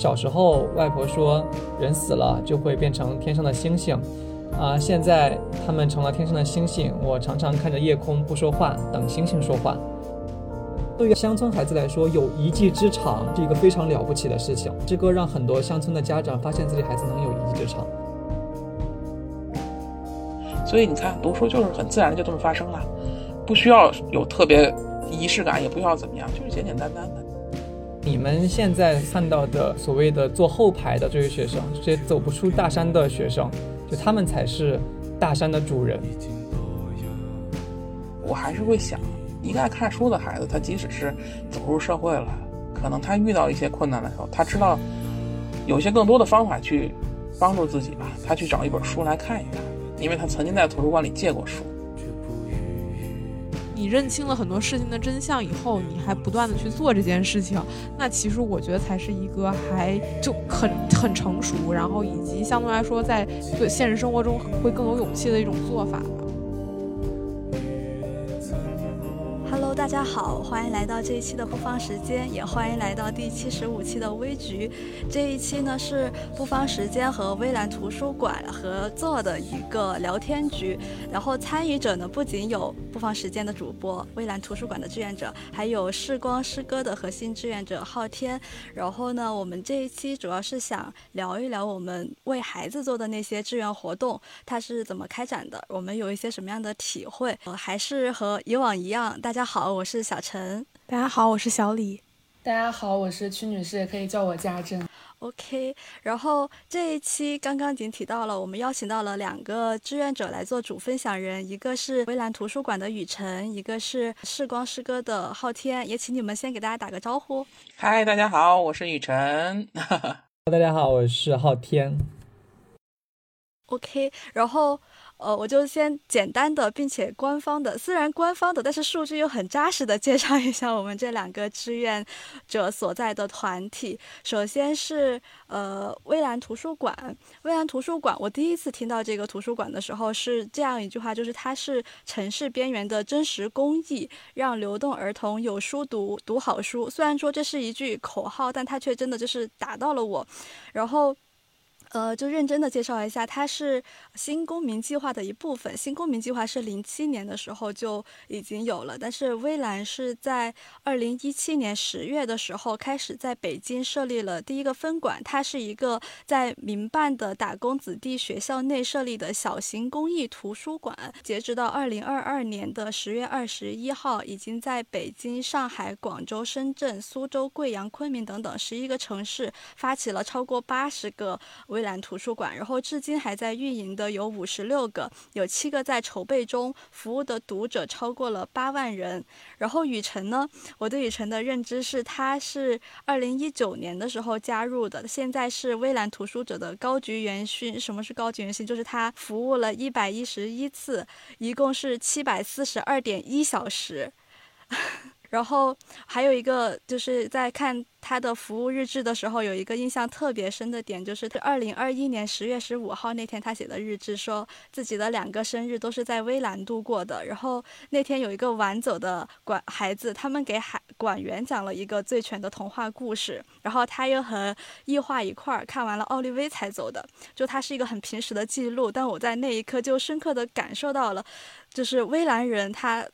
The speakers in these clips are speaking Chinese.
小时候外婆说人死了就会变成天上的星星，啊，现在他们成了天上的星星，我常常看着夜空不说话，等星星说话。对于乡村孩子来说，有一技之长是一个非常了不起的事情。这个让很多乡村的家长发现自己孩子能有一技之长。所以你看，读书就是很自然的就这么发生了，不需要有特别仪式感，也不需要怎么样，就是简简单单的。你们现在看到的所谓的坐后排的这些学生，这些走不出大山的学生，就他们才是大山的主人。我还是会想。一个爱看书的孩子，他即使是走入社会了，可能他遇到一些困难的时候，他知道有些更多的方法去帮助自己吧。他去找一本书来看一看，因为他曾经在图书馆里借过书。你认清了很多事情的真相以后，你还不断的去做这件事情，那其实我觉得才是一个还就很很成熟，然后以及相对来说在对现实生活中会更有勇气的一种做法。大家好，欢迎来到这一期的不方时间，也欢迎来到第七十五期的微局。这一期呢是不方时间和微蓝图书馆合作的一个聊天局，然后参与者呢不仅有不方时间的主播、微蓝图书馆的志愿者，还有视光诗歌的核心志愿者昊天。然后呢，我们这一期主要是想聊一聊我们为孩子做的那些志愿活动，它是怎么开展的，我们有一些什么样的体会？呃，还是和以往一样，大家好。我是小陈，大家好，我是小李，大家好，我是屈女士，可以叫我家珍。OK，然后这一期刚刚已经提到了，我们邀请到了两个志愿者来做主分享人，一个是微蓝图书馆的雨辰，一个是视光诗歌的昊天，也请你们先给大家打个招呼。嗨，大家好，我是雨辰。大家好，我是昊天。OK，然后。呃，我就先简单的，并且官方的，虽然官方的，但是数据又很扎实的介绍一下我们这两个志愿者所在的团体。首先是呃，蔚蓝图书馆。蔚蓝图书馆，我第一次听到这个图书馆的时候是这样一句话，就是它是城市边缘的真实公益，让流动儿童有书读，读好书。虽然说这是一句口号，但它却真的就是打到了我。然后。呃，就认真的介绍一下，它是新公民计划的一部分。新公民计划是零七年的时候就已经有了，但是微蓝是在二零一七年十月的时候开始在北京设立了第一个分馆。它是一个在民办的打工子弟学校内设立的小型公益图书馆。截止到二零二二年的十月二十一号，已经在北京、上海、广州、深圳、苏州、贵阳、昆明等等十一个城市发起了超过八十个微。蔚蓝图书馆，然后至今还在运营的有五十六个，有七个在筹备中，服务的读者超过了八万人。然后雨辰呢，我对雨辰的认知是，他是二零一九年的时候加入的，现在是微蓝图书者的高级元勋。什么是高级元勋？就是他服务了一百一十一次，一共是七百四十二点一小时。然后还有一个就是在看他的服务日志的时候，有一个印象特别深的点，就是二零二一年十月十五号那天他写的日志，说自己的两个生日都是在微蓝度过的。然后那天有一个晚走的管孩子，他们给海管员讲了一个最全的童话故事，然后他又和异化一块儿看完了奥利威才走的。就他是一个很平时的记录，但我在那一刻就深刻的感受到了，就是微蓝人他。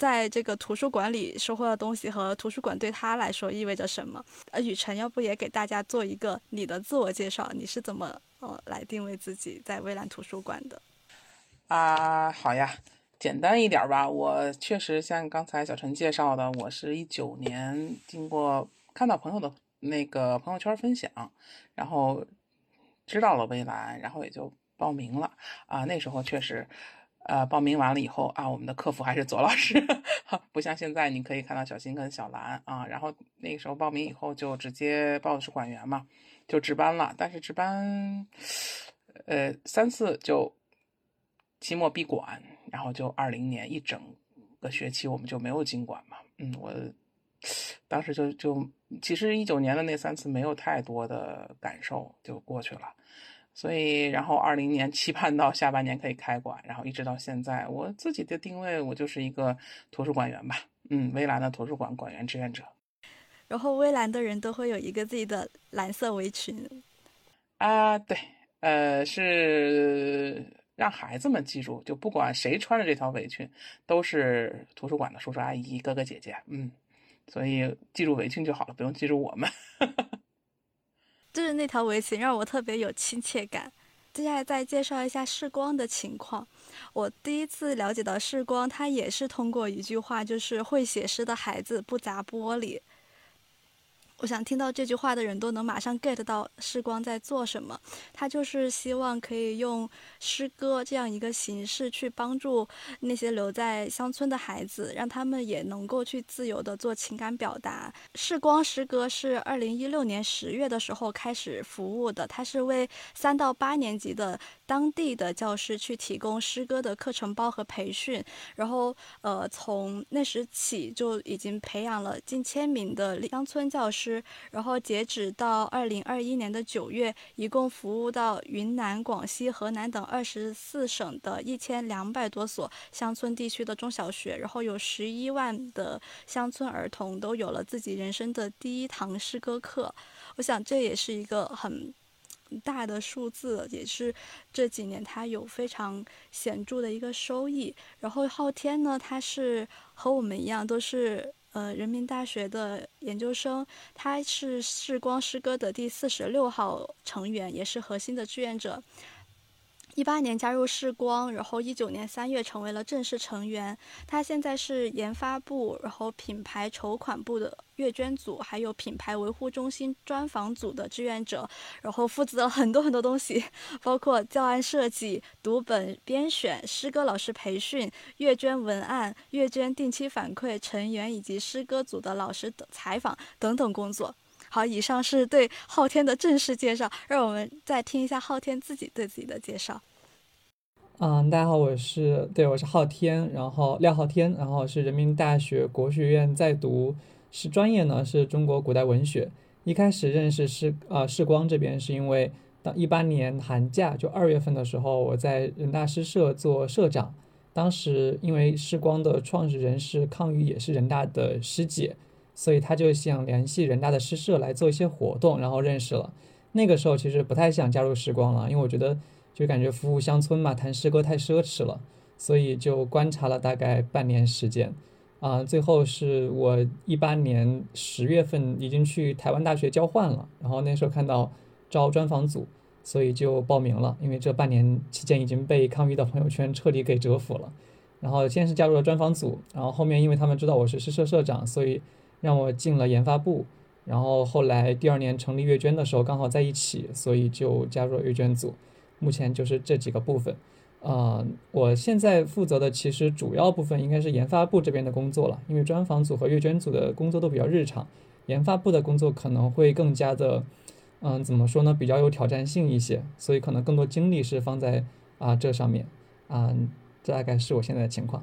在这个图书馆里收获的东西和图书馆对他来说意味着什么？呃，雨辰，要不也给大家做一个你的自我介绍？你是怎么呃来定位自己在蔚蓝图书馆的？啊，好呀，简单一点吧。我确实像刚才小陈介绍的，我是一九年经过看到朋友的那个朋友圈分享，然后知道了蔚蓝，然后也就报名了。啊，那时候确实。呃，报名完了以后啊，我们的客服还是左老师，不像现在你可以看到小新跟小兰啊。然后那个时候报名以后就直接报的是馆员嘛，就值班了。但是值班，呃，三次就期末闭馆，然后就二零年一整个学期我们就没有进馆嘛。嗯，我当时就就其实一九年的那三次没有太多的感受就过去了。所以，然后二零年期盼到下半年可以开馆，然后一直到现在，我自己的定位，我就是一个图书馆员吧，嗯，微蓝的图书馆馆员志愿者。然后微蓝的人都会有一个自己的蓝色围裙。啊，对，呃，是让孩子们记住，就不管谁穿着这条围裙，都是图书馆的叔叔阿姨、哥哥姐姐，嗯，所以记住围裙就好了，不用记住我们。就是那条围裙让我特别有亲切感。接下来再介绍一下世光的情况。我第一次了解到世光，他也是通过一句话，就是会写诗的孩子不砸玻璃。我想听到这句话的人都能马上 get 到世光在做什么。他就是希望可以用诗歌这样一个形式去帮助那些留在乡村的孩子，让他们也能够去自由的做情感表达。世光诗歌是二零一六年十月的时候开始服务的，它是为三到八年级的当地的教师去提供诗歌的课程包和培训。然后，呃，从那时起就已经培养了近千名的乡村教师。然后截止到二零二一年的九月，一共服务到云南、广西、河南等二十四省的一千两百多所乡村地区的中小学，然后有十一万的乡村儿童都有了自己人生的第一堂诗歌课。我想这也是一个很大的数字，也是这几年它有非常显著的一个收益。然后昊天呢，他是和我们一样都是。呃，人民大学的研究生，他是视光诗歌的第四十六号成员，也是核心的志愿者。一八年加入视光，然后一九年三月成为了正式成员。他现在是研发部，然后品牌筹款部的阅捐组，还有品牌维护中心专访组的志愿者，然后负责了很多很多东西，包括教案设计、读本编选、诗歌老师培训、阅捐文案、阅捐定期反馈、成员以及诗歌组的老师的采访等等工作。好，以上是对昊天的正式介绍，让我们再听一下昊天自己对自己的介绍。嗯，大家好，我是对，我是昊天，然后廖昊天，然后是人民大学国学院在读，是专业呢是中国古代文学。一开始认识是呃世光这边是因为当一八年寒假就二月份的时候，我在人大诗社做社长，当时因为世光的创始人是康宇，也是人大的师姐。所以他就想联系人大的诗社来做一些活动，然后认识了。那个时候其实不太想加入时光了，因为我觉得就感觉服务乡村嘛，谈诗歌太奢侈了。所以就观察了大概半年时间，啊，最后是我一八年十月份已经去台湾大学交换了，然后那时候看到招专访组，所以就报名了。因为这半年期间已经被康宇的朋友圈彻底给折服了。然后先是加入了专访组，然后后面因为他们知道我是诗社社长，所以。让我进了研发部，然后后来第二年成立阅卷的时候刚好在一起，所以就加入了阅卷组。目前就是这几个部分，啊，我现在负责的其实主要部分应该是研发部这边的工作了，因为专访组和阅卷组的工作都比较日常，研发部的工作可能会更加的，嗯，怎么说呢，比较有挑战性一些，所以可能更多精力是放在啊这上面，啊，这大概是我现在的情况。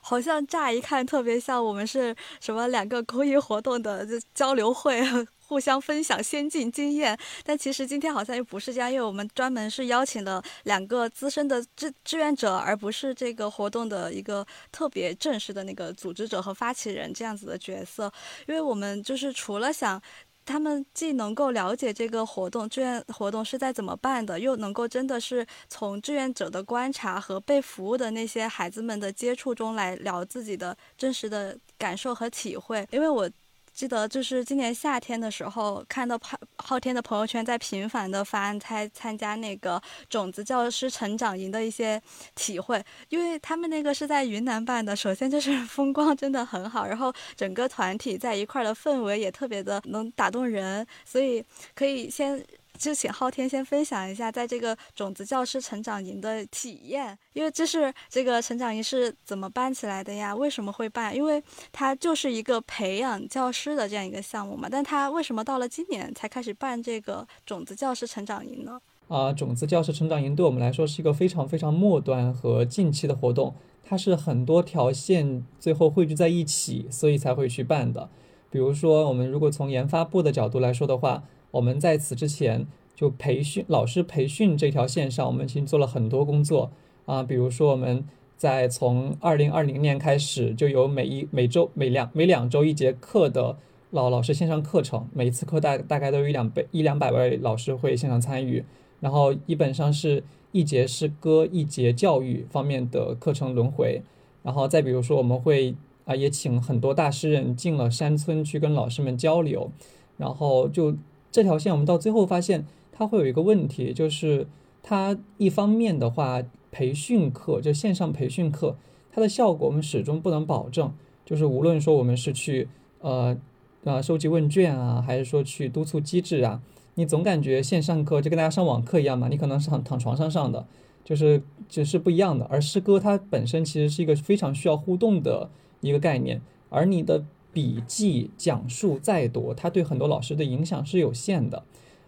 好像乍一看特别像我们是什么两个公益活动的交流会，互相分享先进经验。但其实今天好像又不是这样，因为我们专门是邀请了两个资深的志志愿者，而不是这个活动的一个特别正式的那个组织者和发起人这样子的角色。因为我们就是除了想。他们既能够了解这个活动志愿活动是在怎么办的，又能够真的是从志愿者的观察和被服务的那些孩子们的接触中来聊自己的真实的感受和体会，因为我。记得就是今年夏天的时候，看到昊昊天的朋友圈在频繁的发他参加那个种子教师成长营的一些体会，因为他们那个是在云南办的，首先就是 风光真的很好，然后整个团体在一块儿的氛围也特别的能打动人，所以可以先。就请昊天先分享一下，在这个种子教师成长营的体验，因为这是这个成长营是怎么办起来的呀？为什么会办？因为它就是一个培养教师的这样一个项目嘛。但它为什么到了今年才开始办这个种子教师成长营呢？啊，种子教师成长营对我们来说是一个非常非常末端和近期的活动，它是很多条线最后汇聚在一起，所以才会去办的。比如说，我们如果从研发部的角度来说的话。我们在此之前就培训老师培训这条线上，我们已经做了很多工作。啊，比如说我们在从二零二零年开始就有每一每周每两每两周一节课的老老师线上课程，每一次课大大概都有一两百一两百位老师会线上参与，然后基本上是一节诗歌、一节教育方面的课程轮回，然后再比如说我们会啊也请很多大诗人进了山村去跟老师们交流，然后就这条线我们到最后发现它会有一个问题，就是它一方面的话培训课就线上培训课，它的效果我们始终不能保证，就是无论说我们是去呃。啊，收集问卷啊，还是说去督促机制啊？你总感觉线上课就跟大家上网课一样嘛？你可能是躺躺床上上的，就是只是不一样的。而诗歌它本身其实是一个非常需要互动的一个概念，而你的笔记讲述再多，它对很多老师的影响是有限的。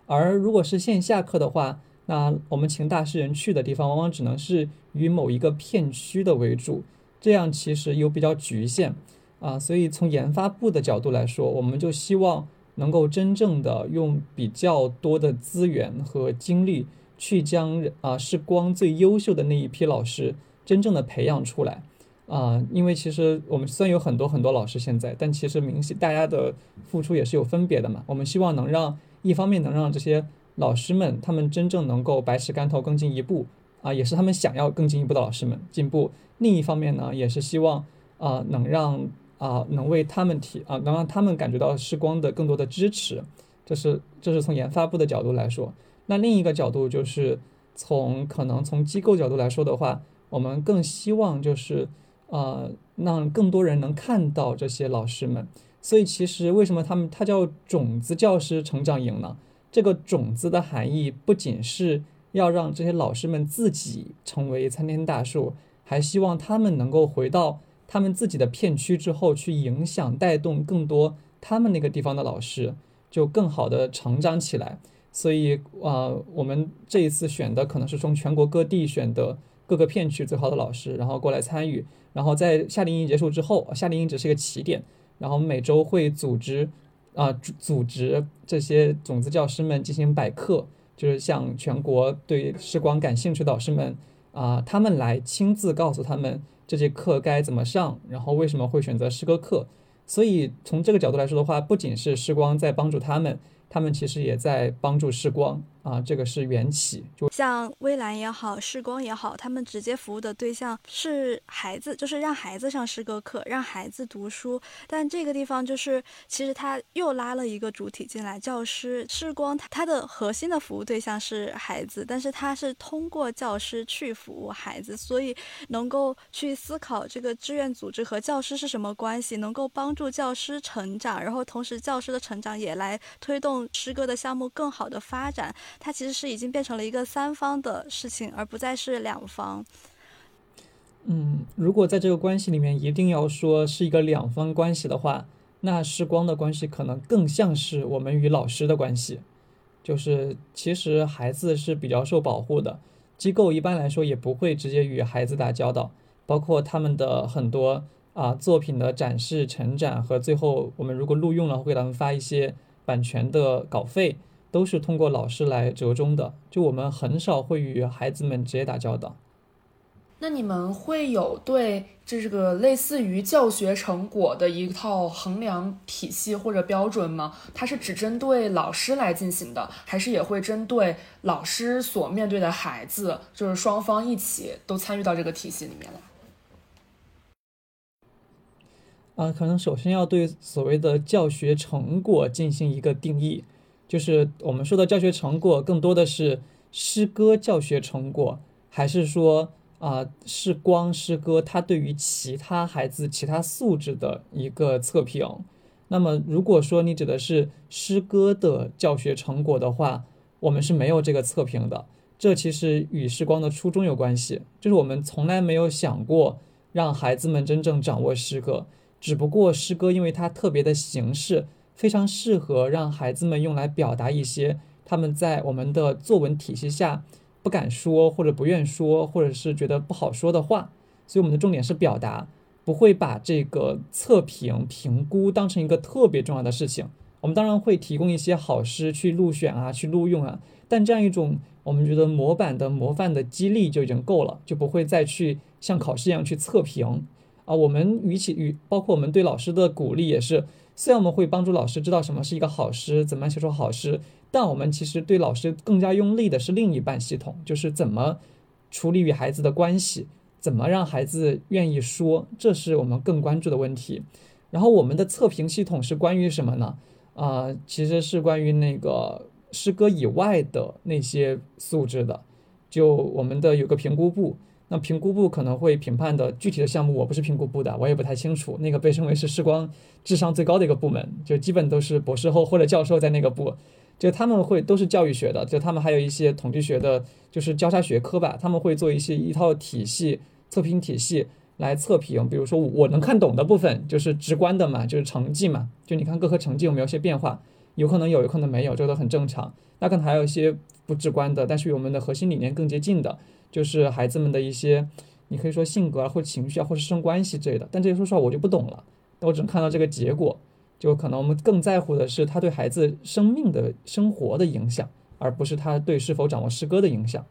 而如果是线下课的话，那我们请大诗人去的地方，往往只能是与某一个片区的为主，这样其实又比较局限。啊，所以从研发部的角度来说，我们就希望能够真正的用比较多的资源和精力，去将啊是光最优秀的那一批老师真正的培养出来。啊，因为其实我们虽然有很多很多老师现在，但其实明显大家的付出也是有分别的嘛。我们希望能让一方面能让这些老师们他们真正能够百尺竿头更进一步，啊，也是他们想要更进一步的老师们进步。另一方面呢，也是希望啊能让。啊，能为他们提啊，能让他们感觉到时光的更多的支持，这是这是从研发部的角度来说。那另一个角度就是从可能从机构角度来说的话，我们更希望就是呃，让更多人能看到这些老师们。所以其实为什么他们他叫种子教师成长营呢？这个种子的含义不仅是要让这些老师们自己成为参天大树，还希望他们能够回到。他们自己的片区之后，去影响带动更多他们那个地方的老师，就更好的成长起来。所以啊，我们这一次选的可能是从全国各地选的各个片区最好的老师，然后过来参与。然后在夏令营结束之后，夏令营只是一个起点，然后每周会组织啊组织这些种子教师们进行百课，就是向全国对视光感兴趣的老师们啊，他们来亲自告诉他们。这节课该怎么上？然后为什么会选择诗歌课？所以从这个角度来说的话，不仅是时光在帮助他们。他们其实也在帮助视光啊，这个是缘起。就像微蓝也好，视光也好，他们直接服务的对象是孩子，就是让孩子上诗歌课，让孩子读书。但这个地方就是，其实他又拉了一个主体进来，教师视光，它的核心的服务对象是孩子，但是他是通过教师去服务孩子，所以能够去思考这个志愿组织和教师是什么关系，能够帮助教师成长，然后同时教师的成长也来推动。诗歌的项目更好的发展，它其实是已经变成了一个三方的事情，而不再是两方。嗯，如果在这个关系里面一定要说是一个两方关系的话，那时光的关系可能更像是我们与老师的关系。就是其实孩子是比较受保护的，机构一般来说也不会直接与孩子打交道，包括他们的很多啊作品的展示、成展和最后我们如果录用了，会给他们发一些。版权的稿费都是通过老师来折中的，就我们很少会与孩子们直接打交道。那你们会有对这个类似于教学成果的一套衡量体系或者标准吗？它是只针对老师来进行的，还是也会针对老师所面对的孩子，就是双方一起都参与到这个体系里面来？啊，可能首先要对所谓的教学成果进行一个定义，就是我们说的教学成果更多的是诗歌教学成果，还是说啊是光诗歌它对于其他孩子其他素质的一个测评？那么如果说你指的是诗歌的教学成果的话，我们是没有这个测评的。这其实与时光的初衷有关系，就是我们从来没有想过让孩子们真正掌握诗歌。只不过诗歌，因为它特别的形式，非常适合让孩子们用来表达一些他们在我们的作文体系下不敢说或者不愿说，或者是觉得不好说的话。所以我们的重点是表达，不会把这个测评评估当成一个特别重要的事情。我们当然会提供一些好诗去入选啊，去录用啊，但这样一种我们觉得模板的模范的激励就已经够了，就不会再去像考试一样去测评。啊，我们与其与包括我们对老师的鼓励也是，虽然我们会帮助老师知道什么是一个好诗，怎么样写出好诗，但我们其实对老师更加用力的是另一半系统，就是怎么处理与孩子的关系，怎么让孩子愿意说，这是我们更关注的问题。然后我们的测评系统是关于什么呢？啊、其实是关于那个诗歌以外的那些素质的。就我们的有个评估部，那评估部可能会评判的具体的项目，我不是评估部的，我也不太清楚。那个被称为是视光智商最高的一个部门，就基本都是博士后或者教授在那个部，就他们会都是教育学的，就他们还有一些统计学的，就是交叉学科吧，他们会做一些一套体系测评体系来测评，比如说我能看懂的部分就是直观的嘛，就是成绩嘛，就你看各科成绩有没有些变化，有可能有，有可能没有，这都很正常。那可能还有一些不直观的，但是与我们的核心理念更接近的，就是孩子们的一些，你可以说性格啊，或情绪啊，或是师生关系之类的。但这些说实话我就不懂了，我只能看到这个结果，就可能我们更在乎的是他对孩子生命的生活的影响，而不是他对是否掌握诗歌的影响。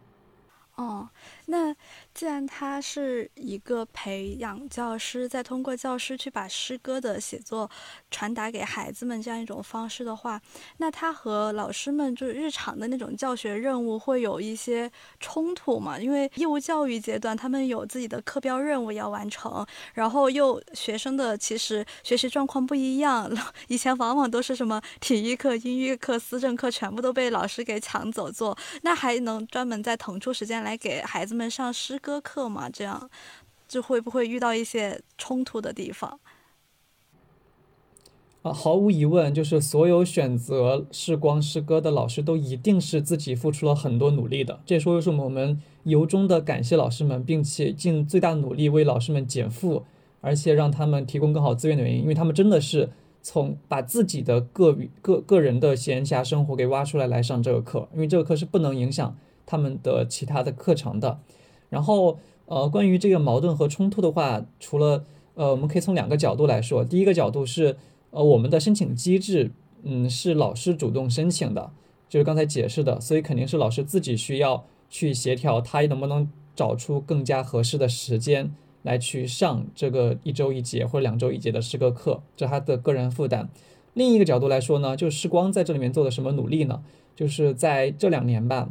哦，那既然他是一个培养教师，再通过教师去把诗歌的写作传达给孩子们这样一种方式的话，那他和老师们就是日常的那种教学任务会有一些冲突吗？因为义务教育阶段他们有自己的课标任务要完成，然后又学生的其实学习状况不一样，以前往往都是什么体育课、音乐课、思政课全部都被老师给抢走做，那还能专门再腾出时间来给孩子们上诗歌课嘛？这样就会不会遇到一些冲突的地方？啊，毫无疑问，就是所有选择视光诗歌的老师都一定是自己付出了很多努力的。这说是我们由衷的感谢老师们，并且尽最大努力为老师们减负，而且让他们提供更好资源的原因，因为他们真的是从把自己的个个个人的闲暇生活给挖出来来上这个课，因为这个课是不能影响他们的其他的课程的。然后，呃，关于这个矛盾和冲突的话，除了呃，我们可以从两个角度来说。第一个角度是，呃，我们的申请机制，嗯，是老师主动申请的，就是刚才解释的，所以肯定是老师自己需要去协调，他能不能找出更加合适的时间来去上这个一周一节或者两周一节的诗歌课，这他的个人负担。另一个角度来说呢，就是光在这里面做的什么努力呢？就是在这两年吧。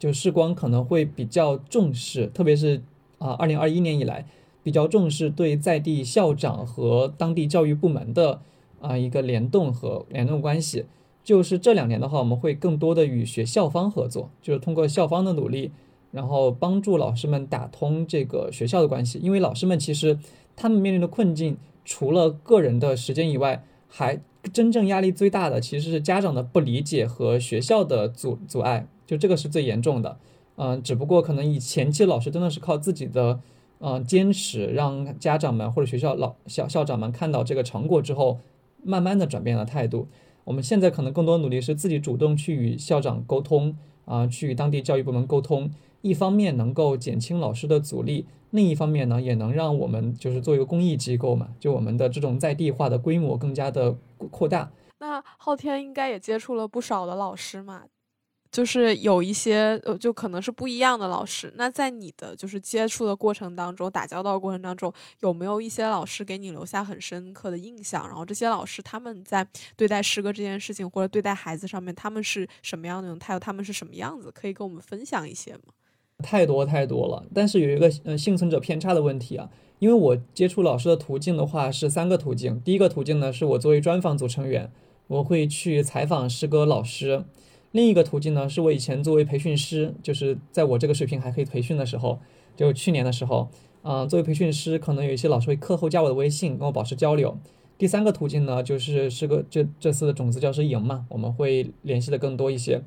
就视光可能会比较重视，特别是啊，二零二一年以来比较重视对在地校长和当地教育部门的啊一个联动和联动关系。就是这两年的话，我们会更多的与学校方合作，就是通过校方的努力，然后帮助老师们打通这个学校的关系。因为老师们其实他们面临的困境，除了个人的时间以外，还真正压力最大的其实是家长的不理解和学校的阻阻碍。就这个是最严重的，嗯，只不过可能以前期老师真的是靠自己的，嗯，坚持，让家长们或者学校老校校长们看到这个成果之后，慢慢的转变了态度。我们现在可能更多努力是自己主动去与校长沟通，啊，去与当地教育部门沟通，一方面能够减轻老师的阻力，另一方面呢，也能让我们就是做一个公益机构嘛，就我们的这种在地化的规模更加的扩大。那昊天应该也接触了不少的老师嘛？就是有一些呃，就可能是不一样的老师。那在你的就是接触的过程当中，打交道过程当中，有没有一些老师给你留下很深刻的印象？然后这些老师他们在对待诗歌这件事情或者对待孩子上面，他们是什么样的态度？他们是什么样子？可以跟我们分享一些吗？太多太多了，但是有一个呃幸存者偏差的问题啊，因为我接触老师的途径的话是三个途径。第一个途径呢，是我作为专访组成员，我会去采访诗歌老师。另一个途径呢，是我以前作为培训师，就是在我这个水平还可以培训的时候，就去年的时候，嗯、作为培训师，可能有一些老师会课后加我的微信，跟我保持交流。第三个途径呢，就是是个这这次的种子教师营嘛，我们会联系的更多一些。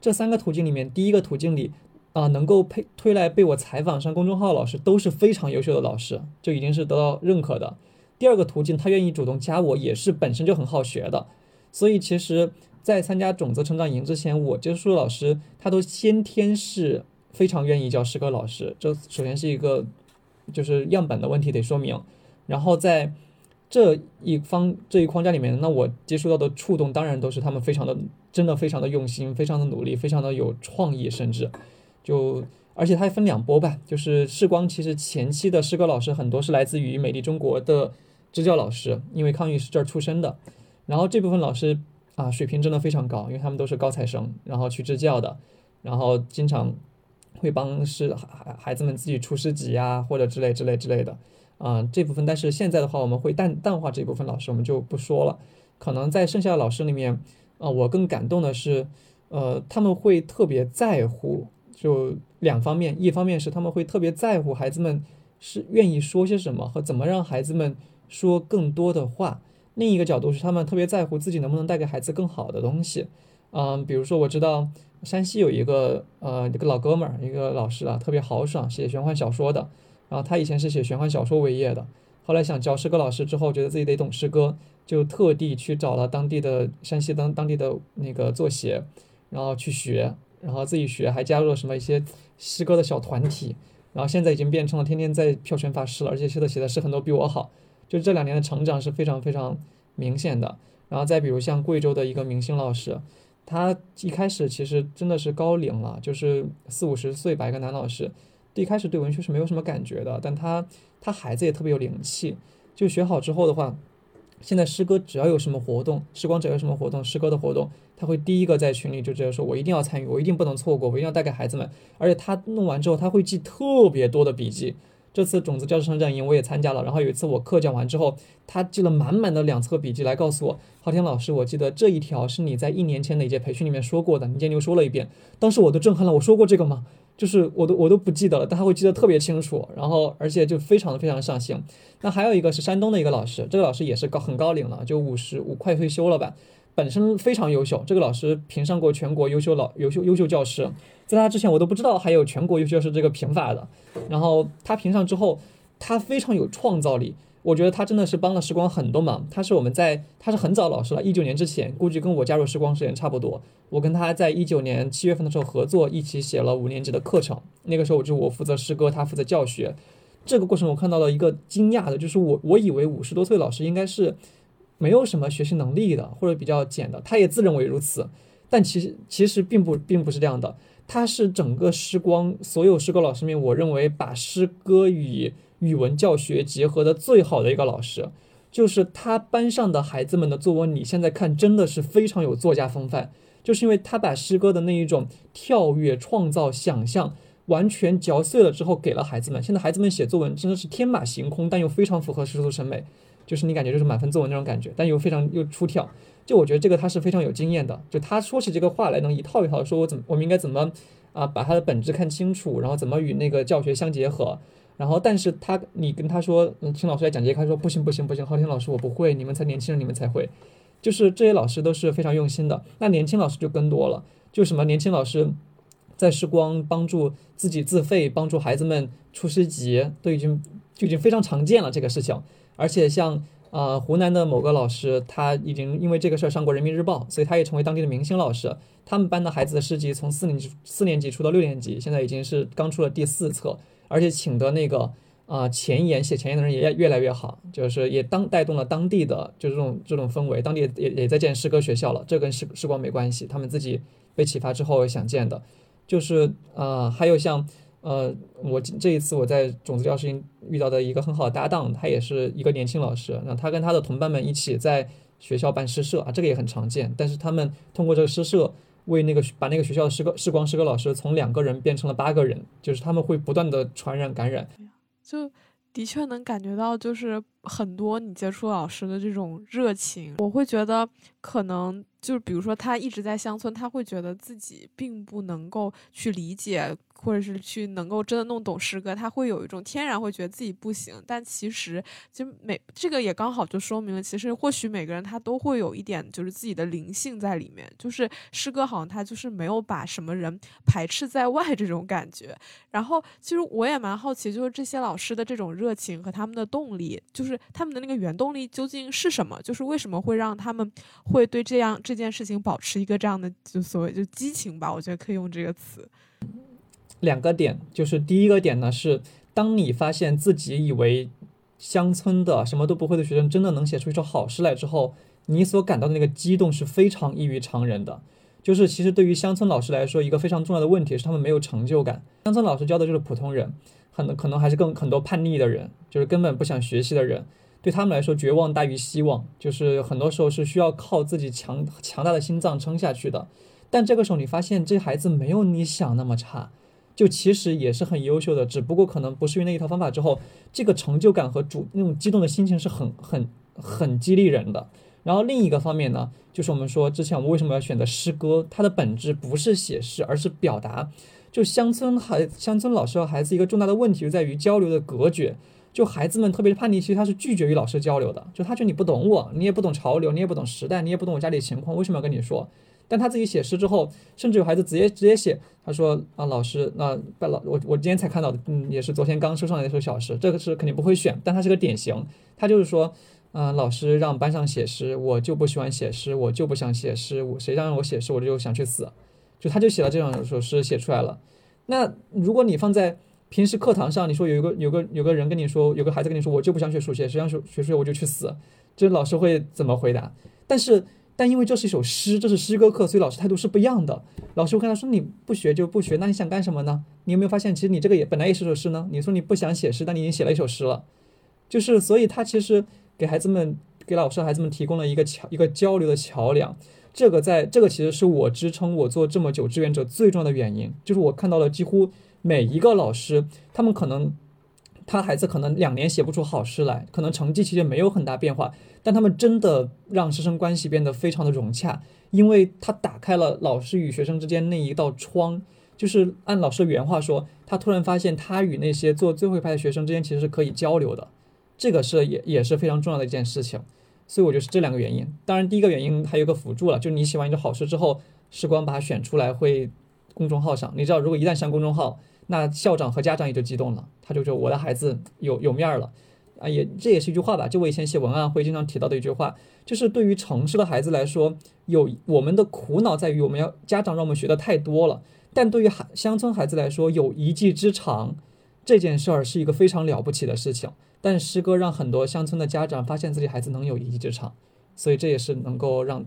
这三个途径里面，第一个途径里，啊、能够配推来被我采访上公众号老师都是非常优秀的老师，就已经是得到认可的。第二个途径，他愿意主动加我，也是本身就很好学的。所以其实，在参加种子成长营之前，我接触的老师他都先天是非常愿意教诗歌老师。这首先是一个就是样本的问题得说明，然后在这一方这一框架里面，那我接触到的触动当然都是他们非常的真的非常的用心，非常的努力，非常的有创意，甚至就而且它还分两波吧，就是视光其实前期的诗歌老师很多是来自于美丽中国的支教老师，因为康宇是这儿出身的，然后这部分老师啊水平真的非常高，因为他们都是高材生，然后去支教的，然后经常会帮是孩孩子们自己出诗集呀，或者之类之类之类的，啊这部分，但是现在的话我们会淡淡化这部分老师，我们就不说了，可能在剩下的老师里面，啊我更感动的是，呃他们会特别在乎。就两方面，一方面是他们会特别在乎孩子们是愿意说些什么和怎么让孩子们说更多的话；另一个角度是他们特别在乎自己能不能带给孩子更好的东西。嗯，比如说我知道山西有一个呃一个老哥们儿，一个老师啊，特别豪爽，写玄幻小说的。然后他以前是写玄幻小说为业的，后来想教诗歌老师之后，觉得自己得懂诗歌，就特地去找了当地的山西当当地的那个作协，然后去学。然后自己学，还加入了什么一些诗歌的小团体，然后现在已经变成了天天在票选法师了，而且写的写的诗很多比我好，就这两年的成长是非常非常明显的。然后再比如像贵州的一个明星老师，他一开始其实真的是高龄了，就是四五十岁吧，一个男老师，一开始对文学是没有什么感觉的，但他他孩子也特别有灵气，就学好之后的话。现在诗歌只要有什么活动，时光只要有什么活动，诗歌的活动，他会第一个在群里就直接说：“我一定要参与，我一定不能错过，我一定要带给孩子们。”而且他弄完之后，他会记特别多的笔记。这次种子教师成长营我也参加了，然后有一次我课讲完之后，他记了满满的两册笔记来告诉我：“昊天老师，我记得这一条是你在一年前哪节培训里面说过的，你今天又说了一遍。”当时我都震撼了，我说过这个吗？就是我都我都不记得了，但他会记得特别清楚，然后而且就非常非常上心。那还有一个是山东的一个老师，这个老师也是高很高龄了，就五十五快退休了吧，本身非常优秀。这个老师评上过全国优秀老优秀优秀教师，在他之前我都不知道还有全国优秀教师这个评法的。然后他评上之后，他非常有创造力。我觉得他真的是帮了时光很多忙。他是我们在，他是很早老师了，一九年之前，估计跟我加入时光时间差不多。我跟他在一九年七月份的时候合作，一起写了五年级的课程。那个时候我就我负责诗歌，他负责教学。这个过程我看到了一个惊讶的，就是我我以为五十多岁老师应该是没有什么学习能力的，或者比较简的。他也自认为如此，但其实其实并不并不是这样的。他是整个时光所有诗歌老师面，我认为把诗歌与语文教学结合的最好的一个老师，就是他班上的孩子们的作文，你现在看真的是非常有作家风范，就是因为他把诗歌的那一种跳跃、创造、想象完全嚼碎了之后给了孩子们。现在孩子们写作文真的是天马行空，但又非常符合世俗审美，就是你感觉就是满分作文那种感觉，但又非常又出挑。就我觉得这个他是非常有经验的，就他说起这个话来能一套一套说，我怎么我们应该怎么啊把它的本质看清楚，然后怎么与那个教学相结合。然后，但是他，你跟他说，嗯，听老师来讲解，他说不行不行不行，昊天老师我不会，你们才年轻人，你们才会，就是这些老师都是非常用心的。那年轻老师就更多了，就什么年轻老师在时光帮助自己自费，帮助孩子们出诗集，都已经就已经非常常见了这个事情。而且像啊湖南的某个老师，他已经因为这个事儿上过人民日报，所以他也成为当地的明星老师。他们班的孩子的诗集从四年级四年级出到六年级，现在已经是刚出了第四册。而且请的那个啊前沿写前沿的人也越来越好，就是也当带动了当地的就这种这种氛围，当地也也在建诗歌学校了，这跟诗时光没关系，他们自己被启发之后想建的，就是啊还有像呃我这一次我在种子教师营遇到的一个很好的搭档，他也是一个年轻老师，那他跟他的同伴们一起在学校办诗社啊，这个也很常见，但是他们通过这个诗社。为那个把那个学校的诗歌、视光诗歌老师从两个人变成了八个人，就是他们会不断的传染感染，就的确能感觉到，就是很多你接触老师的这种热情，我会觉得可能就是比如说他一直在乡村，他会觉得自己并不能够去理解。或者是去能够真的弄懂诗歌，他会有一种天然会觉得自己不行，但其实就每这个也刚好就说明了，其实或许每个人他都会有一点就是自己的灵性在里面，就是诗歌好像他就是没有把什么人排斥在外这种感觉。然后其实我也蛮好奇，就是这些老师的这种热情和他们的动力，就是他们的那个原动力究竟是什么？就是为什么会让他们会对这样这件事情保持一个这样的就所谓就激情吧？我觉得可以用这个词。两个点，就是第一个点呢，是当你发现自己以为乡村的什么都不会的学生真的能写出一首好诗来之后，你所感到的那个激动是非常异于常人的。就是其实对于乡村老师来说，一个非常重要的问题是他们没有成就感。乡村老师教的就是普通人，很可能还是更很多叛逆的人，就是根本不想学习的人。对他们来说，绝望大于希望，就是很多时候是需要靠自己强强大的心脏撑下去的。但这个时候，你发现这孩子没有你想那么差，就其实也是很优秀的，只不过可能不是用那一套方法之后，这个成就感和主那种激动的心情是很很很激励人的。然后另一个方面呢，就是我们说之前我们为什么要选择诗歌，它的本质不是写诗，而是表达。就乡村孩乡村老师和孩子一个重大的问题就在于交流的隔绝。就孩子们特别是叛逆期，他是拒绝与老师交流的。就他觉得你不懂我，你也不懂潮流，你也不懂时代，你也不懂我家里情况，为什么要跟你说？但他自己写诗之后，甚至有孩子直接直接写，他说啊，老师，那拜老我我今天才看到的，嗯，也是昨天刚收上来的一首小诗，这个是肯定不会选，但他是个典型。他就是说，嗯，老师让班上写诗，我就不喜欢写诗，我就不想写诗，我谁让我写诗，我就想去死。就他就写了这两首诗，写出来了。那如果你放在平时课堂上，你说有一个有个有个人跟你说，有个孩子跟你说，我就不想学数学，谁想学学数学我就去死，这老师会怎么回答？但是但因为这是一首诗，这是诗歌课，所以老师态度是不一样的。老师会跟他说，你不学就不学，那你想干什么呢？你有没有发现，其实你这个也本来也是首诗呢？你说你不想写诗，但你已经写了一首诗了，就是所以他其实给孩子们给老师孩子们提供了一个桥一个交流的桥梁。这个在这个其实是我支撑我做这么久志愿者最重要的原因，就是我看到了几乎每一个老师，他们可能他孩子可能两年写不出好诗来，可能成绩其实没有很大变化，但他们真的让师生关系变得非常的融洽，因为他打开了老师与学生之间那一道窗，就是按老师原话说，他突然发现他与那些做最后一排的学生之间其实是可以交流的，这个是也也是非常重要的一件事情。所以我觉得是这两个原因。当然，第一个原因还有个辅助了，就是你写完一个好事之后，时光把它选出来会公众号上。你知道，如果一旦上公众号，那校长和家长也就激动了，他就说我的孩子有有面儿了啊！也这也是一句话吧？就我以前写文案会经常提到的一句话，就是对于城市的孩子来说，有我们的苦恼在于我们要家长让我们学的太多了，但对于孩乡村孩子来说，有一技之长这件事儿是一个非常了不起的事情。但诗歌让很多乡村的家长发现自己孩子能有一技之长，所以这也是能够让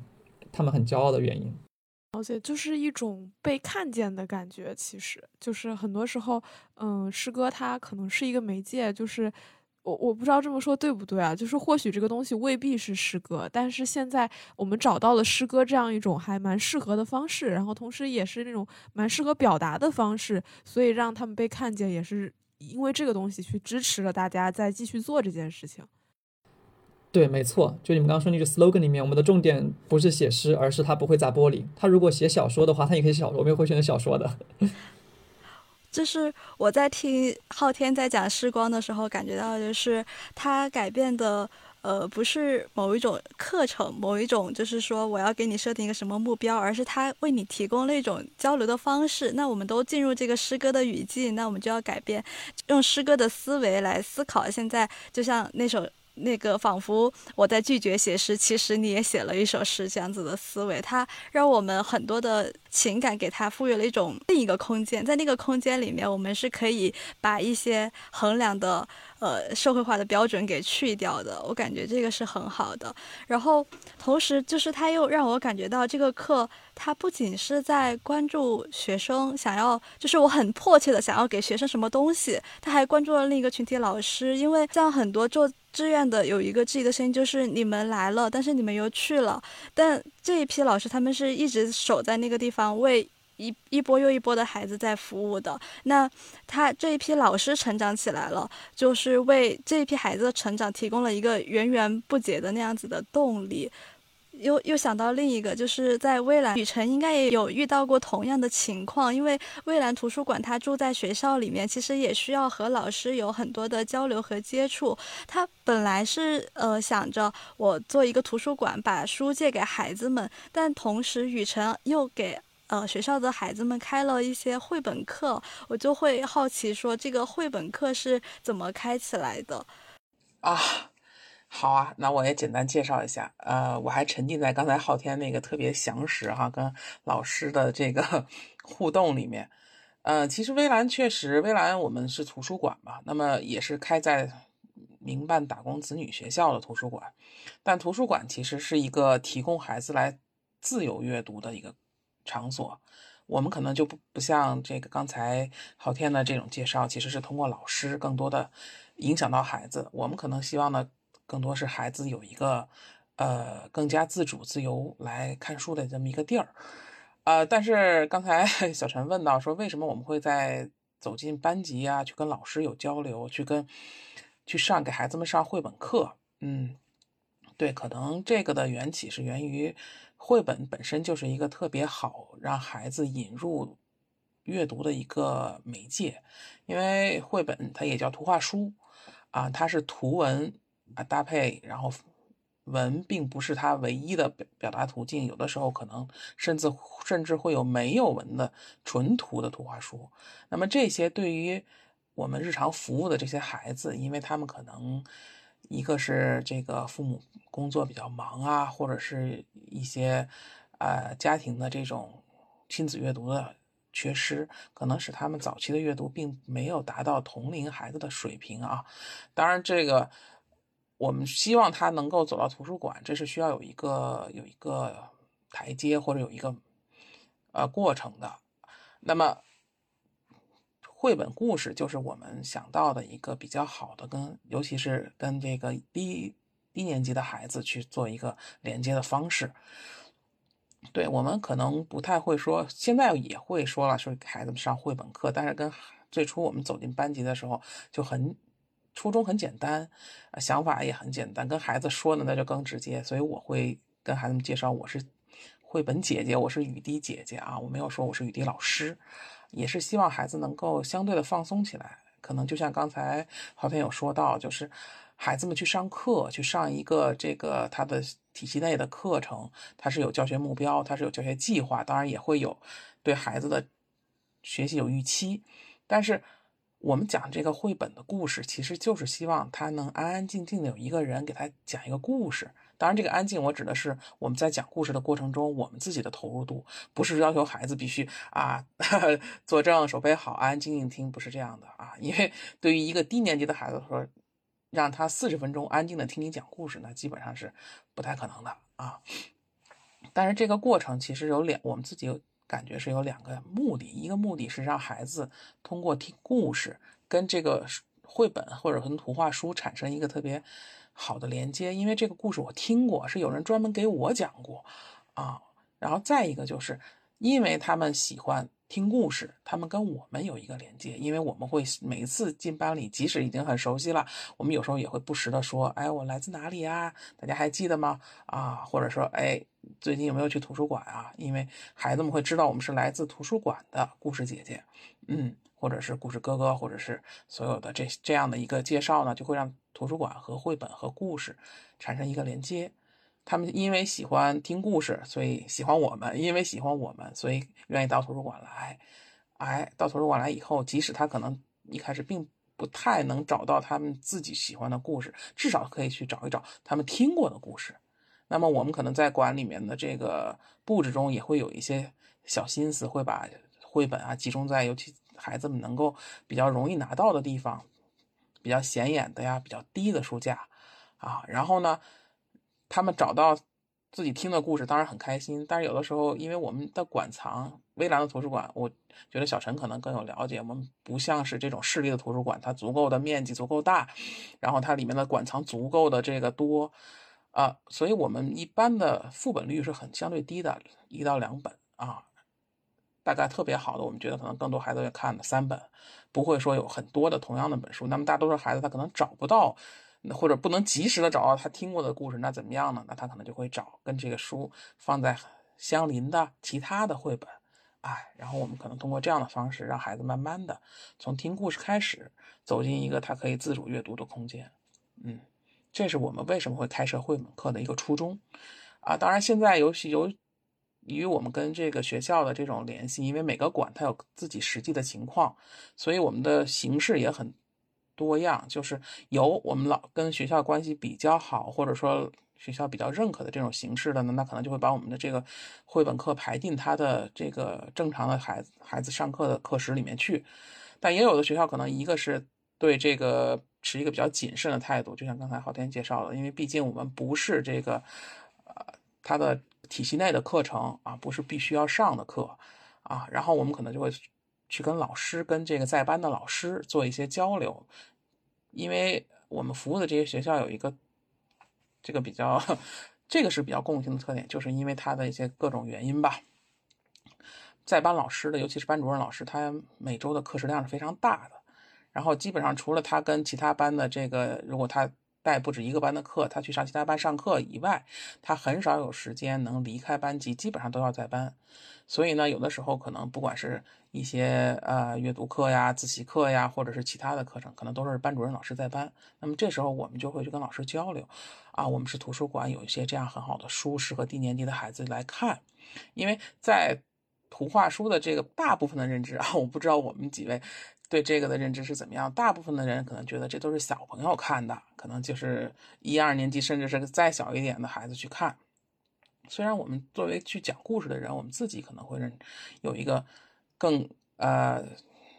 他们很骄傲的原因。而且就是一种被看见的感觉，其实就是很多时候，嗯，诗歌它可能是一个媒介，就是我我不知道这么说对不对啊？就是或许这个东西未必是诗歌，但是现在我们找到了诗歌这样一种还蛮适合的方式，然后同时也是那种蛮适合表达的方式，所以让他们被看见也是。因为这个东西去支持了大家再继续做这件事情。对，没错，就你们刚刚说那个 slogan 里面，我们的重点不是写诗，而是他不会砸玻璃。他如果写小说的话，他也可以写小说，我们也会选择小说的。就是我在听昊天在讲时光的时候，感觉到就是他改变的。呃，不是某一种课程，某一种就是说我要给你设定一个什么目标，而是他为你提供了一种交流的方式。那我们都进入这个诗歌的语境，那我们就要改变，用诗歌的思维来思考。现在就像那首。那个仿佛我在拒绝写诗，其实你也写了一首诗，这样子的思维，它让我们很多的情感给它赋予了一种另一个空间，在那个空间里面，我们是可以把一些衡量的呃社会化的标准给去掉的。我感觉这个是很好的。然后同时就是他又让我感觉到这个课，他不仅是在关注学生想要，就是我很迫切的想要给学生什么东西，他还关注了另一个群体老师，因为像很多做。志愿的有一个质疑的声音，就是你们来了，但是你们又去了。但这一批老师，他们是一直守在那个地方，为一一波又一波的孩子在服务的。那他这一批老师成长起来了，就是为这一批孩子的成长提供了一个源源不竭的那样子的动力。又又想到另一个，就是在蔚蓝，雨辰应该也有遇到过同样的情况，因为蔚蓝图书馆他住在学校里面，其实也需要和老师有很多的交流和接触。他本来是呃想着我做一个图书馆，把书借给孩子们，但同时雨辰又给呃学校的孩子们开了一些绘本课，我就会好奇说这个绘本课是怎么开起来的啊？好啊，那我也简单介绍一下。呃，我还沉浸在刚才昊天那个特别详实哈，跟老师的这个 互动里面。呃，其实微蓝确实，微蓝我们是图书馆嘛，那么也是开在民办打工子女学校的图书馆。但图书馆其实是一个提供孩子来自由阅读的一个场所。我们可能就不不像这个刚才昊天的这种介绍，其实是通过老师更多的影响到孩子。我们可能希望呢。更多是孩子有一个呃更加自主自由来看书的这么一个地儿。呃，但是刚才 小陈问到说，为什么我们会在走进班级啊，去跟老师有交流，去跟去上给孩子们上绘本课？嗯，对，可能这个的缘起是源于绘本本身就是一个特别好让孩子引入阅读的一个媒介，因为绘本它也叫图画书啊，它是图文啊搭配，然后。文并不是它唯一的表表达途径，有的时候可能甚至甚至会有没有文的纯图的图画书。那么这些对于我们日常服务的这些孩子，因为他们可能一个是这个父母工作比较忙啊，或者是一些呃家庭的这种亲子阅读的缺失，可能使他们早期的阅读并没有达到同龄孩子的水平啊。当然这个。我们希望他能够走到图书馆，这是需要有一个有一个台阶或者有一个呃过程的。那么，绘本故事就是我们想到的一个比较好的，跟尤其是跟这个低低年级的孩子去做一个连接的方式。对我们可能不太会说，现在也会说了，说给孩子们上绘本课，但是跟最初我们走进班级的时候就很。初衷很简单，想法也很简单，跟孩子说的那就更直接。所以我会跟孩子们介绍，我是绘本姐姐，我是雨滴姐姐啊，我没有说我是雨滴老师，也是希望孩子能够相对的放松起来。可能就像刚才郝天有说到，就是孩子们去上课，去上一个这个他的体系内的课程，他是有教学目标，他是有教学计划，当然也会有对孩子的学习有预期，但是。我们讲这个绘本的故事，其实就是希望他能安安静静的有一个人给他讲一个故事。当然，这个安静我指的是我们在讲故事的过程中，我们自己的投入度，不是要求孩子必须啊坐正、手背好、安安静静听，不是这样的啊。因为对于一个低年级的孩子说，让他四十分钟安静的听你讲故事，那基本上是不太可能的啊。但是这个过程其实有两，我们自己有。感觉是有两个目的，一个目的是让孩子通过听故事跟这个绘本或者跟图画书产生一个特别好的连接，因为这个故事我听过，是有人专门给我讲过啊。然后再一个就是，因为他们喜欢。听故事，他们跟我们有一个连接，因为我们会每次进班里，即使已经很熟悉了，我们有时候也会不时的说：“哎，我来自哪里呀？大家还记得吗？”啊，或者说：“哎，最近有没有去图书馆啊？”因为孩子们会知道我们是来自图书馆的故事姐姐，嗯，或者是故事哥哥，或者是所有的这这样的一个介绍呢，就会让图书馆和绘本和故事产生一个连接。他们因为喜欢听故事，所以喜欢我们；因为喜欢我们，所以愿意到图书馆来。哎，到图书馆来以后，即使他可能一开始并不太能找到他们自己喜欢的故事，至少可以去找一找他们听过的故事。那么，我们可能在馆里面的这个布置中，也会有一些小心思，会把绘本啊集中在尤其孩子们能够比较容易拿到的地方，比较显眼的呀，比较低的书架啊。然后呢？他们找到自己听的故事，当然很开心。但是有的时候，因为我们的馆藏，微蓝的图书馆，我觉得小陈可能更有了解。我们不像是这种市立的图书馆，它足够的面积足够大，然后它里面的馆藏足够的这个多啊，所以我们一般的副本率是很相对低的，一到两本啊，大概特别好的，我们觉得可能更多孩子会看的三本，不会说有很多的同样的本书。那么大多数孩子他可能找不到。或者不能及时的找到他听过的故事，那怎么样呢？那他可能就会找跟这个书放在相邻的其他的绘本，哎，然后我们可能通过这样的方式，让孩子慢慢的从听故事开始，走进一个他可以自主阅读的空间。嗯，这是我们为什么会开设绘本课的一个初衷啊。当然，现在尤其由于我们跟这个学校的这种联系，因为每个馆它有自己实际的情况，所以我们的形式也很。多样就是有我们老跟学校关系比较好，或者说学校比较认可的这种形式的呢，那可能就会把我们的这个绘本课排进他的这个正常的孩子孩子上课的课时里面去。但也有的学校可能一个是对这个持一个比较谨慎的态度，就像刚才昊天介绍的，因为毕竟我们不是这个呃他的体系内的课程啊，不是必须要上的课啊，然后我们可能就会。去跟老师、跟这个在班的老师做一些交流，因为我们服务的这些学校有一个这个比较，这个是比较共性的特点，就是因为他的一些各种原因吧。在班老师的，尤其是班主任老师，他每周的课时量是非常大的，然后基本上除了他跟其他班的这个，如果他带不止一个班的课，他去上其他班上课以外，他很少有时间能离开班级，基本上都要在班。所以呢，有的时候可能不管是一些呃阅读课呀、自习课呀，或者是其他的课程，可能都是班主任老师在班。那么这时候我们就会去跟老师交流，啊，我们是图书馆有一些这样很好的书适合低年级的孩子来看，因为在图画书的这个大部分的认知啊，我不知道我们几位。对这个的认知是怎么样？大部分的人可能觉得这都是小朋友看的，可能就是一二年级，甚至是再小一点的孩子去看。虽然我们作为去讲故事的人，我们自己可能会认有一个更呃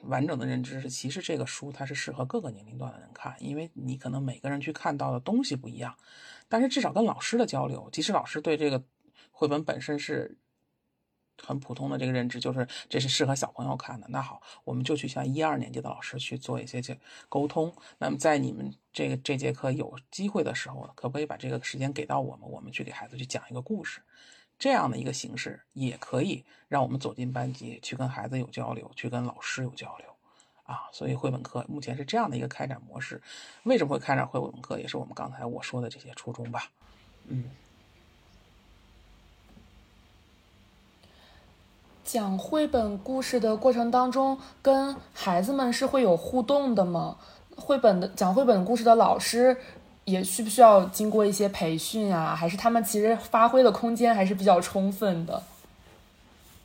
完整的认知，是其实这个书它是适合各个年龄段的人看，因为你可能每个人去看到的东西不一样。但是至少跟老师的交流，即使老师对这个绘本本身是。很普通的这个认知就是这是适合小朋友看的。那好，我们就去向一二年级的老师去做一些去沟通。那么在你们这个这节课有机会的时候，可不可以把这个时间给到我们？我们去给孩子去讲一个故事，这样的一个形式也可以让我们走进班级去跟孩子有交流，去跟老师有交流啊。所以绘本课目前是这样的一个开展模式。为什么会开展绘本课？也是我们刚才我说的这些初衷吧。嗯。讲绘本故事的过程当中，跟孩子们是会有互动的吗？绘本的讲绘本故事的老师也需不需要经过一些培训啊？还是他们其实发挥的空间还是比较充分的？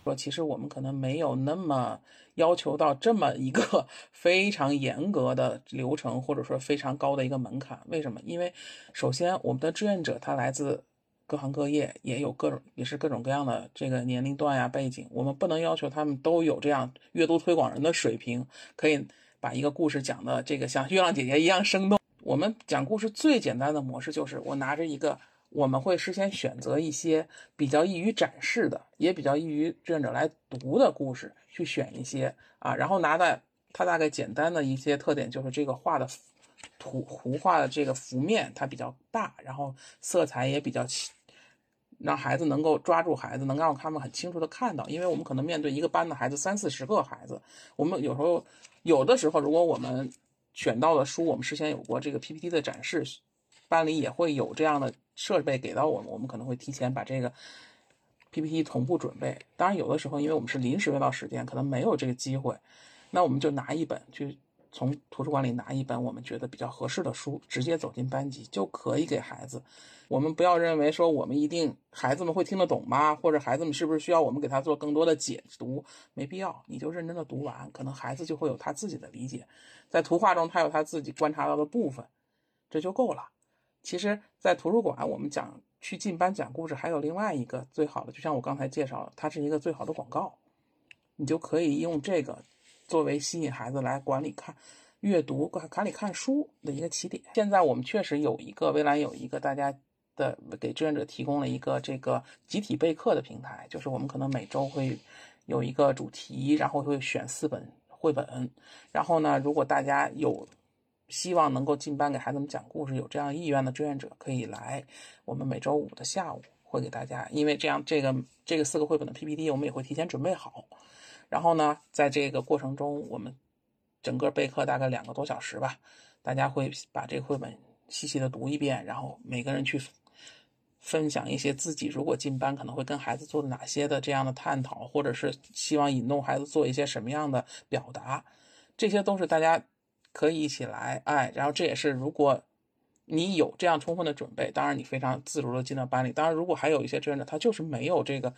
说其实我们可能没有那么要求到这么一个非常严格的流程，或者说非常高的一个门槛。为什么？因为首先我们的志愿者他来自。各行各业也有各种，也是各种各样的这个年龄段呀背景，我们不能要求他们都有这样阅读推广人的水平，可以把一个故事讲的这个像月亮姐姐一样生动。我们讲故事最简单的模式就是，我拿着一个，我们会事先选择一些比较易于展示的，也比较易于志愿者来读的故事，去选一些啊，然后拿的它大概简单的一些特点就是这个画的图图画的这个幅面它比较大，然后色彩也比较齐。让孩子能够抓住孩子，能让他们很清楚的看到，因为我们可能面对一个班的孩子三四十个孩子，我们有时候有的时候，如果我们选到的书，我们事先有过这个 PPT 的展示，班里也会有这样的设备给到我们，我们可能会提前把这个 PPT 同步准备。当然，有的时候因为我们是临时约到时间，可能没有这个机会，那我们就拿一本去。从图书馆里拿一本我们觉得比较合适的书，直接走进班级就可以给孩子。我们不要认为说我们一定孩子们会听得懂吗？或者孩子们是不是需要我们给他做更多的解读？没必要，你就认真的读完，可能孩子就会有他自己的理解。在图画中，他有他自己观察到的部分，这就够了。其实，在图书馆，我们讲去进班讲故事，还有另外一个最好的，就像我刚才介绍的，它是一个最好的广告，你就可以用这个。作为吸引孩子来管理看、阅读、馆里看书的一个起点。现在我们确实有一个，未来有一个大家的给志愿者提供了一个这个集体备课的平台，就是我们可能每周会有一个主题，然后会选四本绘本，然后呢，如果大家有希望能够进班给孩子们讲故事，有这样意愿的志愿者可以来，我们每周五的下午会给大家，因为这样这个这个四个绘本的 PPT 我们也会提前准备好。然后呢，在这个过程中，我们整个备课大概两个多小时吧，大家会把这绘本细细的读一遍，然后每个人去分享一些自己如果进班可能会跟孩子做哪些的这样的探讨，或者是希望引动孩子做一些什么样的表达，这些都是大家可以一起来哎，然后这也是如果你有这样充分的准备，当然你非常自如的进到班里。当然，如果还有一些志愿者他就是没有这个。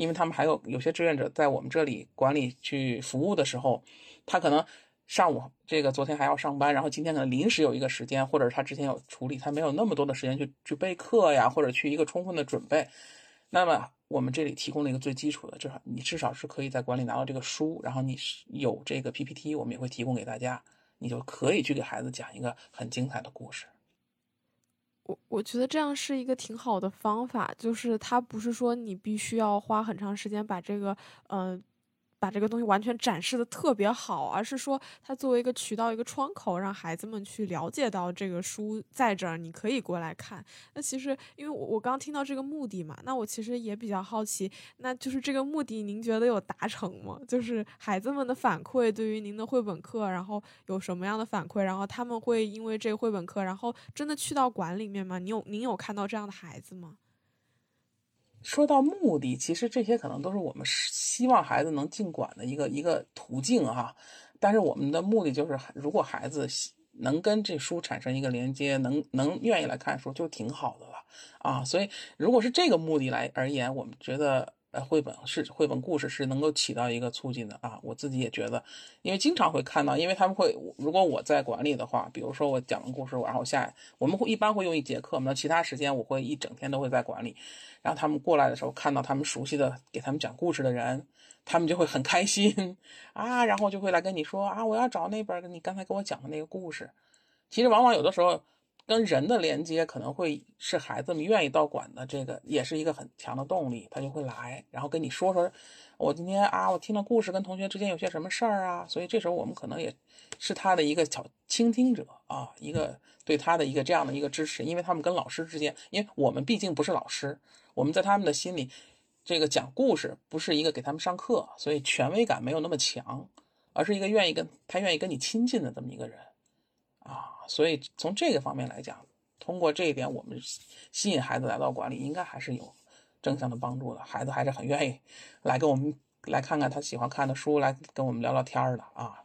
因为他们还有有些志愿者在我们这里管理去服务的时候，他可能上午这个昨天还要上班，然后今天可能临时有一个时间，或者他之前有处理，他没有那么多的时间去去备课呀，或者去一个充分的准备。那么我们这里提供了一个最基础的，至少你至少是可以在馆里拿到这个书，然后你是有这个 PPT，我们也会提供给大家，你就可以去给孩子讲一个很精彩的故事。我我觉得这样是一个挺好的方法，就是它不是说你必须要花很长时间把这个，嗯，把这个东西完全展示的特别好，而是说它作为一个渠道、一个窗口，让孩子们去了解到这个书在这儿，你可以过来看。那其实，因为我我刚听到这个目的嘛，那我其实也比较好奇，那就是这个目的，您觉得有达成吗？就是孩子们的反馈对于您的绘本课，然后有什么样的反馈？然后他们会因为这个绘本课，然后真的去到馆里面吗？您有您有看到这样的孩子吗？说到目的，其实这些可能都是我们希望孩子能进馆的一个一个途径哈。但是我们的目的就是，如果孩子能跟这书产生一个连接，能能愿意来看书，就挺好的了啊。所以，如果是这个目的来而言，我们觉得。呃，绘本是绘本故事是能够起到一个促进的啊，我自己也觉得，因为经常会看到，因为他们会，如果我在管理的话，比如说我讲个故事，然后下我们会一般会用一节课，那其他时间我会一整天都会在管理，然后他们过来的时候看到他们熟悉的给他们讲故事的人，他们就会很开心。啊，然后就会来跟你说啊，我要找那本你刚才给我讲的那个故事，其实往往有的时候。跟人的连接可能会是孩子们愿意到馆的，这个也是一个很强的动力，他就会来，然后跟你说说，我今天啊，我听了故事，跟同学之间有些什么事儿啊，所以这时候我们可能也是他的一个小倾听者啊，一个对他的一个这样的一个支持，因为他们跟老师之间，因为我们毕竟不是老师，我们在他们的心里，这个讲故事不是一个给他们上课，所以权威感没有那么强，而是一个愿意跟他愿意跟你亲近的这么一个人。啊，所以从这个方面来讲，通过这一点，我们吸引孩子来到馆里，应该还是有正向的帮助的。孩子还是很愿意来跟我们来看看他喜欢看的书，来跟我们聊聊天的啊。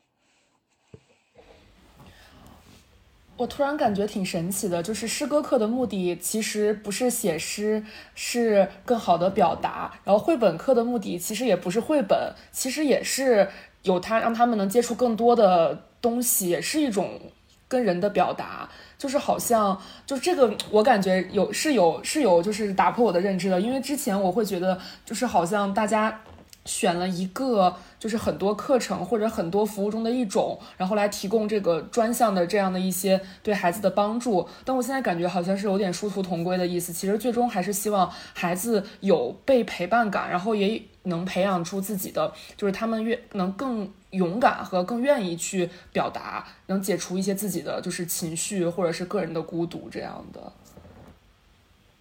我突然感觉挺神奇的，就是诗歌课的目的其实不是写诗，是更好的表达；然后绘本课的目的其实也不是绘本，其实也是有他让他们能接触更多的东西，也是一种。跟人的表达，就是好像就这个，我感觉有是有是有，就是打破我的认知的。因为之前我会觉得，就是好像大家选了一个，就是很多课程或者很多服务中的一种，然后来提供这个专项的这样的一些对孩子的帮助。但我现在感觉好像是有点殊途同归的意思。其实最终还是希望孩子有被陪伴感，然后也能培养出自己的，就是他们越能更。勇敢和更愿意去表达，能解除一些自己的就是情绪或者是个人的孤独这样的。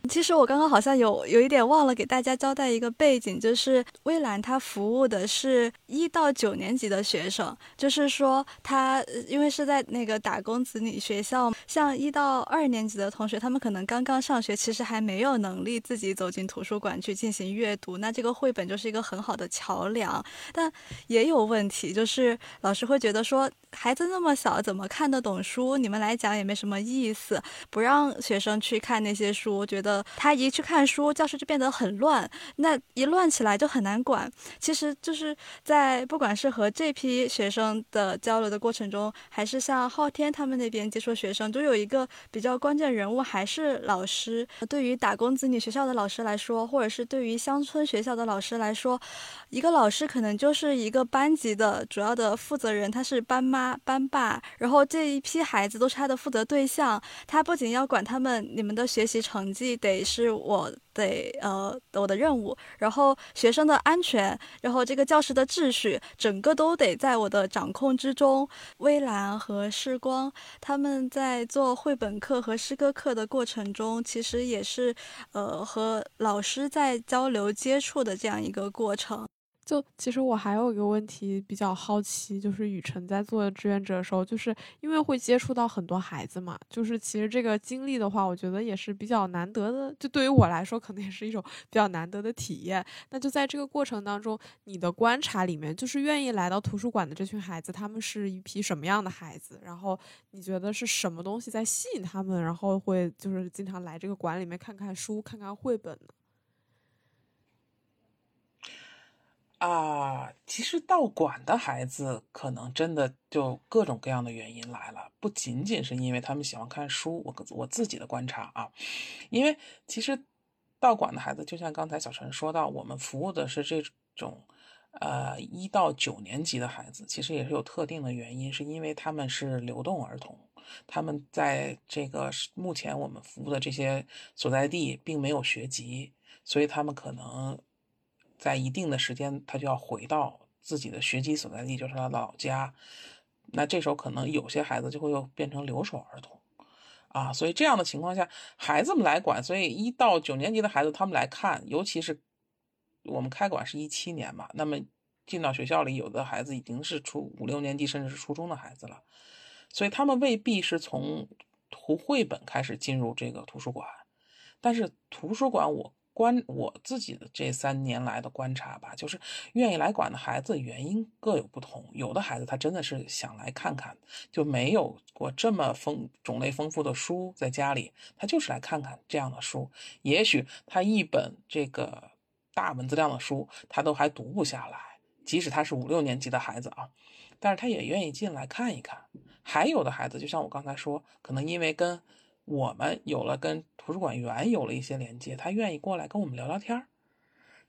其实我刚刚好像有有一点忘了给大家交代一个背景，就是微蓝他服务的是一到九年级的学生，就是说他因为是在那个打工子女学校，像一到二年级的同学，他们可能刚刚上学，其实还没有能力自己走进图书馆去进行阅读，那这个绘本就是一个很好的桥梁。但也有问题，就是老师会觉得说。孩子那么小，怎么看得懂书？你们来讲也没什么意思，不让学生去看那些书，觉得他一去看书，教室就变得很乱，那一乱起来就很难管。其实就是在不管是和这批学生的交流的过程中，还是像昊天他们那边接触学生，都有一个比较关键人物，还是老师。对于打工子女学校的老师来说，或者是对于乡村学校的老师来说，一个老师可能就是一个班级的主要的负责人，他是班妈。班爸，然后这一批孩子都是他的负责对象。他不仅要管他们，你们的学习成绩得是我得呃我的任务，然后学生的安全，然后这个教室的秩序，整个都得在我的掌控之中。微蓝和世光他们在做绘本课和诗歌课的过程中，其实也是呃和老师在交流接触的这样一个过程。就其实我还有一个问题比较好奇，就是雨辰在做志愿者的时候，就是因为会接触到很多孩子嘛，就是其实这个经历的话，我觉得也是比较难得的。就对于我来说，可能也是一种比较难得的体验。那就在这个过程当中，你的观察里面，就是愿意来到图书馆的这群孩子，他们是一批什么样的孩子？然后你觉得是什么东西在吸引他们？然后会就是经常来这个馆里面看看书、看看绘本呢？啊，其实到馆的孩子可能真的就各种各样的原因来了，不仅仅是因为他们喜欢看书。我我自己的观察啊，因为其实到馆的孩子，就像刚才小陈说到，我们服务的是这种呃一到九年级的孩子，其实也是有特定的原因，是因为他们是流动儿童，他们在这个目前我们服务的这些所在地并没有学籍，所以他们可能。在一定的时间，他就要回到自己的学籍所在地，就是他的老家。那这时候可能有些孩子就会又变成留守儿童，啊，所以这样的情况下，孩子们来管，所以一到九年级的孩子他们来看，尤其是我们开馆是一七年嘛，那么进到学校里，有的孩子已经是初五六年级，甚至是初中的孩子了，所以他们未必是从图绘本开始进入这个图书馆，但是图书馆我。观我自己的这三年来的观察吧，就是愿意来管的孩子原因各有不同。有的孩子他真的是想来看看，就没有过这么丰种类丰富的书在家里，他就是来看看这样的书。也许他一本这个大文字量的书他都还读不下来，即使他是五六年级的孩子啊，但是他也愿意进来看一看。还有的孩子，就像我刚才说，可能因为跟。我们有了跟图书馆员有了一些连接，他愿意过来跟我们聊聊天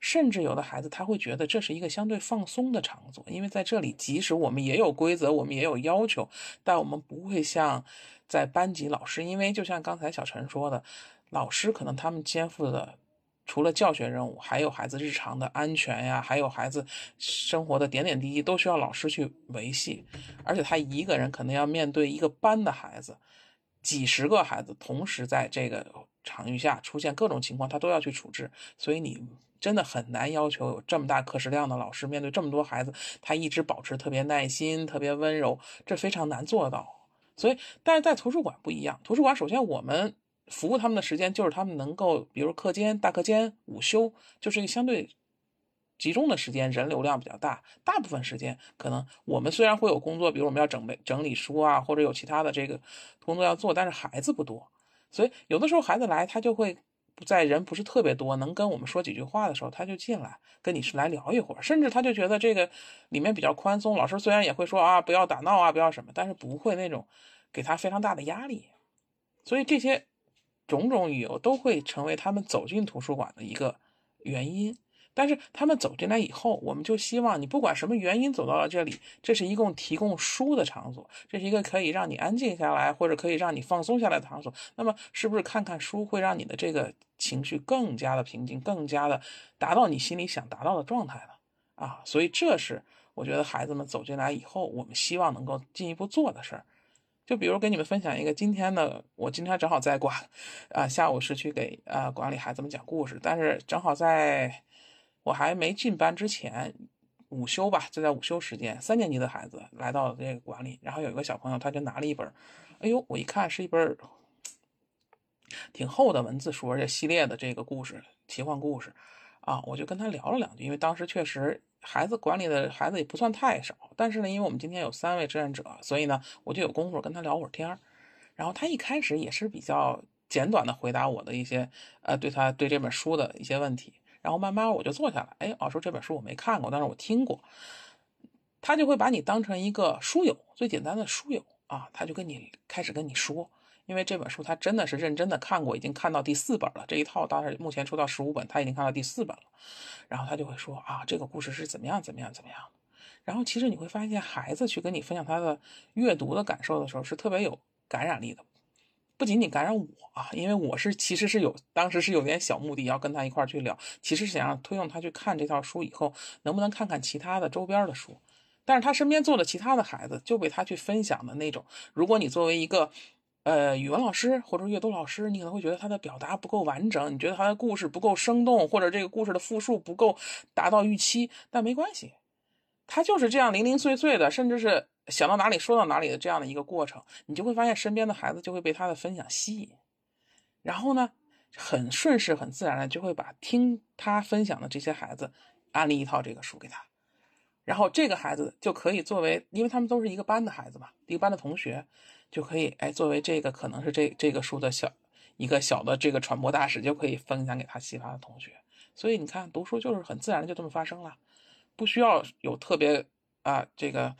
甚至有的孩子他会觉得这是一个相对放松的场所，因为在这里，即使我们也有规则，我们也有要求，但我们不会像在班级老师，因为就像刚才小陈说的，老师可能他们肩负的除了教学任务，还有孩子日常的安全呀，还有孩子生活的点点滴滴都需要老师去维系，而且他一个人可能要面对一个班的孩子。几十个孩子同时在这个场域下出现各种情况，他都要去处置，所以你真的很难要求有这么大课时量的老师面对这么多孩子，他一直保持特别耐心、特别温柔，这非常难做到。所以，但是在图书馆不一样，图书馆首先我们服务他们的时间就是他们能够，比如课间、大课间、午休，就是一个相对。集中的时间人流量比较大，大部分时间可能我们虽然会有工作，比如我们要整备整理书啊，或者有其他的这个工作要做，但是孩子不多，所以有的时候孩子来，他就会在人不是特别多，能跟我们说几句话的时候，他就进来跟你是来聊一会儿，甚至他就觉得这个里面比较宽松，老师虽然也会说啊不要打闹啊不要什么，但是不会那种给他非常大的压力，所以这些种种理由都会成为他们走进图书馆的一个原因。但是他们走进来以后，我们就希望你不管什么原因走到了这里，这是一共提供书的场所，这是一个可以让你安静下来或者可以让你放松下来的场所。那么，是不是看看书会让你的这个情绪更加的平静，更加的达到你心里想达到的状态呢？啊，所以这是我觉得孩子们走进来以后，我们希望能够进一步做的事儿。就比如跟你们分享一个今天的，我今天正好在管，啊，下午是去给啊管理孩子们讲故事，但是正好在。我还没进班之前，午休吧，就在午休时间，三年级的孩子来到这个馆里，然后有一个小朋友，他就拿了一本，哎呦，我一看是一本挺厚的文字书，而且系列的这个故事，奇幻故事，啊，我就跟他聊了两句，因为当时确实孩子馆里的孩子也不算太少，但是呢，因为我们今天有三位志愿者，所以呢，我就有功夫跟他聊会儿天然后他一开始也是比较简短的回答我的一些，呃，对他对这本书的一些问题。然后慢慢我就坐下来，哎，老师这本书我没看过，但是我听过。他就会把你当成一个书友，最简单的书友啊，他就跟你开始跟你说，因为这本书他真的是认真的看过，已经看到第四本了。这一套当时目前出到十五本，他已经看到第四本了。然后他就会说啊，这个故事是怎么样怎么样怎么样。然后其实你会发现，孩子去跟你分享他的阅读的感受的时候，是特别有感染力的。不仅仅感染我啊，因为我是其实是有当时是有点小目的要跟他一块去聊，其实是想让推动他去看这套书以后能不能看看其他的周边的书，但是他身边坐的其他的孩子就被他去分享的那种，如果你作为一个呃语文老师或者阅读老师，你可能会觉得他的表达不够完整，你觉得他的故事不够生动，或者这个故事的复述不够达到预期，但没关系，他就是这样零零碎碎的，甚至是。想到哪里说到哪里的这样的一个过程，你就会发现身边的孩子就会被他的分享吸引，然后呢，很顺势、很自然的就会把听他分享的这些孩子安利一套这个书给他，然后这个孩子就可以作为，因为他们都是一个班的孩子嘛，一个班的同学，就可以哎作为这个可能是这这个书的小一个小的这个传播大使，就可以分享给他其他的同学。所以你看，读书就是很自然的就这么发生了，不需要有特别啊这个。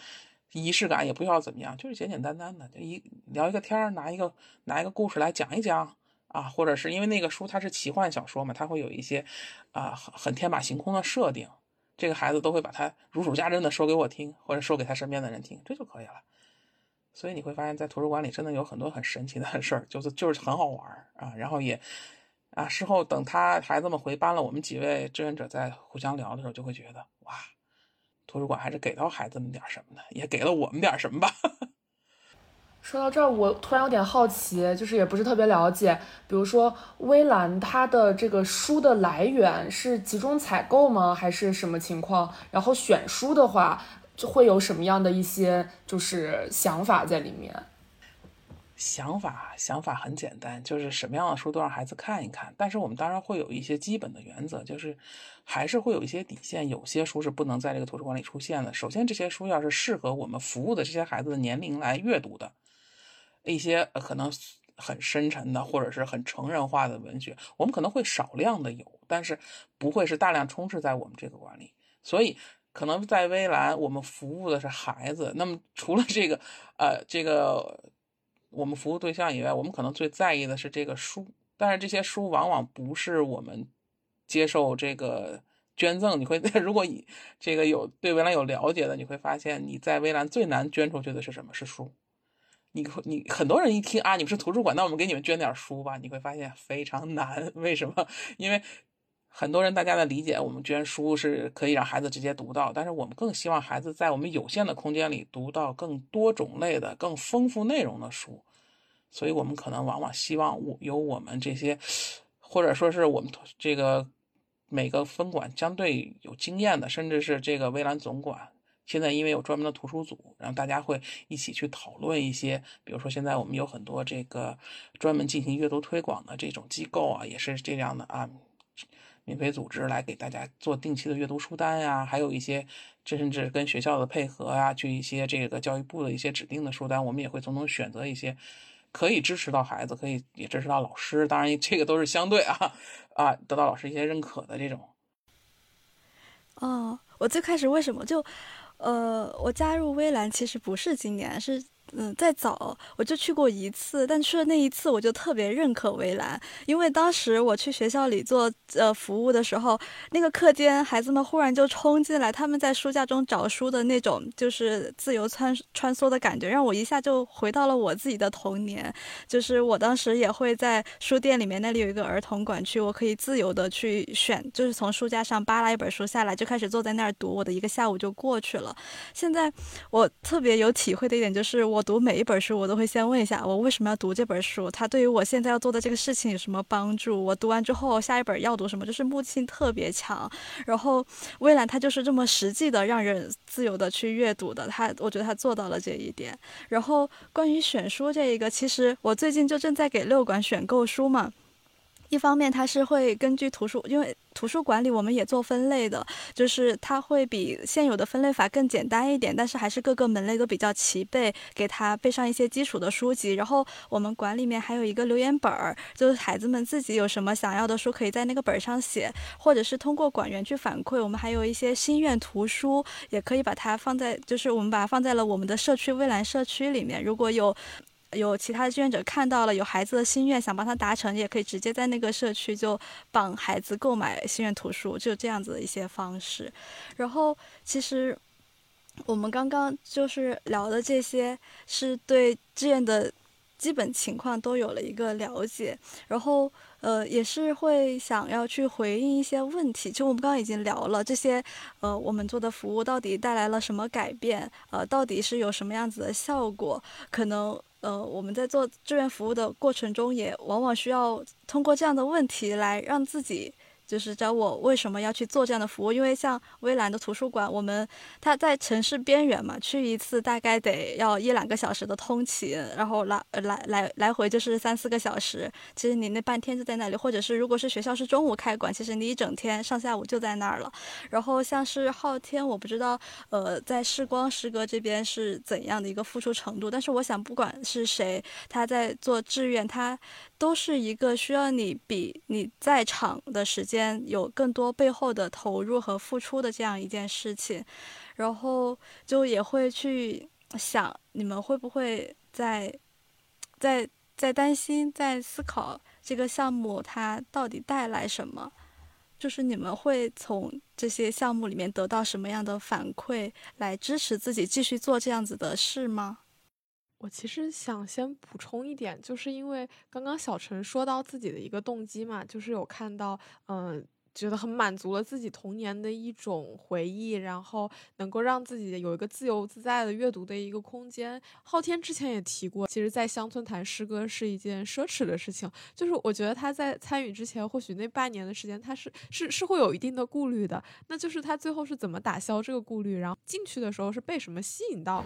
仪式感也不需要怎么样，就是简简单单的，就一聊一个天，拿一个拿一个故事来讲一讲啊，或者是因为那个书它是奇幻小说嘛，它会有一些啊很很天马行空的设定，这个孩子都会把它如数家珍的说给我听，或者说给他身边的人听，这就可以了。所以你会发现在图书馆里真的有很多很神奇的事儿，就是就是很好玩啊，然后也啊事后等他孩子们回班了，我们几位志愿者在互相聊的时候就会觉得哇。图书馆还是给到孩子们点什么的，也给了我们点什么吧。说到这儿，我突然有点好奇，就是也不是特别了解，比如说微蓝它的这个书的来源是集中采购吗，还是什么情况？然后选书的话，就会有什么样的一些就是想法在里面？想法想法很简单，就是什么样的书都让孩子看一看。但是我们当然会有一些基本的原则，就是还是会有一些底线。有些书是不能在这个图书馆里出现的。首先，这些书要是适合我们服务的这些孩子的年龄来阅读的。一些可能很深沉的，或者是很成人化的文学，我们可能会少量的有，但是不会是大量充斥在我们这个馆里。所以，可能在微蓝，我们服务的是孩子。那么，除了这个，呃，这个我们服务对象以外，我们可能最在意的是这个书。但是，这些书往往不是我们接受这个捐赠。你会，如果你这个有对微蓝有了解的，你会发现你在微蓝最难捐出去的是什么？是书。你你很多人一听啊，你们是图书馆，那我们给你们捐点书吧。你会发现非常难，为什么？因为很多人大家的理解，我们捐书是可以让孩子直接读到，但是我们更希望孩子在我们有限的空间里读到更多种类的、更丰富内容的书。所以我们可能往往希望我有我们这些，或者说是我们这个每个分管相对有经验的，甚至是这个微蓝总管。现在因为有专门的图书组，然后大家会一起去讨论一些，比如说现在我们有很多这个专门进行阅读推广的这种机构啊，也是这样的啊，免费组织来给大家做定期的阅读书单呀，还有一些甚至跟学校的配合啊，去一些这个教育部的一些指定的书单，我们也会从中选择一些可以支持到孩子，可以也支持到老师，当然这个都是相对啊啊得到老师一些认可的这种。哦，我最开始为什么就？呃，我加入微蓝其实不是今年，是。嗯，再早我就去过一次，但去了那一次我就特别认可围栏，因为当时我去学校里做呃服务的时候，那个课间孩子们忽然就冲进来，他们在书架中找书的那种就是自由穿穿梭的感觉，让我一下就回到了我自己的童年。就是我当时也会在书店里面，那里有一个儿童馆区，我可以自由的去选，就是从书架上扒拉一本书下来，就开始坐在那儿读，我的一个下午就过去了。现在我特别有体会的一点就是我。读每一本书，我都会先问一下，我为什么要读这本书？它对于我现在要做的这个事情有什么帮助？我读完之后，下一本要读什么？就是目的性特别强。然后，微澜他就是这么实际的，让人自由的去阅读的。他，我觉得他做到了这一点。然后，关于选书这一个，其实我最近就正在给六馆选购书嘛。一方面，它是会根据图书，因为图书馆里我们也做分类的，就是它会比现有的分类法更简单一点，但是还是各个门类都比较齐备，给他备上一些基础的书籍。然后我们馆里面还有一个留言本儿，就是孩子们自己有什么想要的书，可以在那个本上写，或者是通过馆员去反馈。我们还有一些心愿图书，也可以把它放在，就是我们把它放在了我们的社区蔚蓝社区里面。如果有。有其他的志愿者看到了有孩子的心愿，想帮他达成，也可以直接在那个社区就帮孩子购买心愿图书，就这样子的一些方式。然后，其实我们刚刚就是聊的这些，是对志愿的基本情况都有了一个了解。然后，呃，也是会想要去回应一些问题。就我们刚刚已经聊了这些，呃，我们做的服务到底带来了什么改变？呃，到底是有什么样子的效果？可能。呃，我们在做志愿服务的过程中，也往往需要通过这样的问题来让自己。就是教我为什么要去做这样的服务？因为像微蓝的图书馆，我们它在城市边缘嘛，去一次大概得要一两个小时的通勤，然后来来来来回就是三四个小时。其实你那半天就在那里，或者是如果是学校是中午开馆，其实你一整天上下午就在那儿了。然后像是昊天，我不知道呃在视光师哥这边是怎样的一个付出程度，但是我想不管是谁，他在做志愿，他都是一个需要你比你在场的时间。间有更多背后的投入和付出的这样一件事情，然后就也会去想，你们会不会在在在担心，在思考这个项目它到底带来什么？就是你们会从这些项目里面得到什么样的反馈，来支持自己继续做这样子的事吗？我其实想先补充一点，就是因为刚刚小陈说到自己的一个动机嘛，就是有看到，嗯，觉得很满足了自己童年的一种回忆，然后能够让自己有一个自由自在的阅读的一个空间。昊天之前也提过，其实，在乡村谈诗歌是一件奢侈的事情。就是我觉得他在参与之前，或许那半年的时间，他是是是会有一定的顾虑的。那就是他最后是怎么打消这个顾虑，然后进去的时候是被什么吸引到？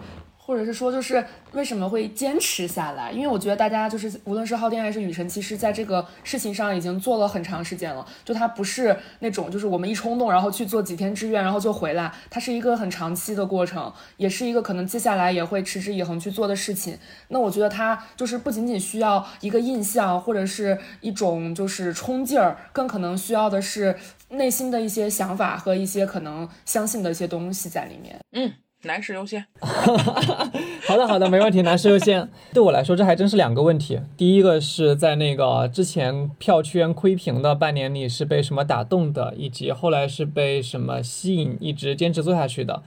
或者是说，就是为什么会坚持下来？因为我觉得大家就是，无论是昊天还是雨辰，其实在这个事情上已经做了很长时间了。就他不是那种，就是我们一冲动，然后去做几天志愿，然后就回来。它是一个很长期的过程，也是一个可能接下来也会持之以恒去做的事情。那我觉得他就是不仅仅需要一个印象，或者是一种就是冲劲儿，更可能需要的是内心的一些想法和一些可能相信的一些东西在里面。嗯。男士优先，好的好的，没问题。男士优先，对我来说这还真是两个问题。第一个是在那个之前票圈亏平的半年里是被什么打动的，以及后来是被什么吸引，一直坚持做下去的。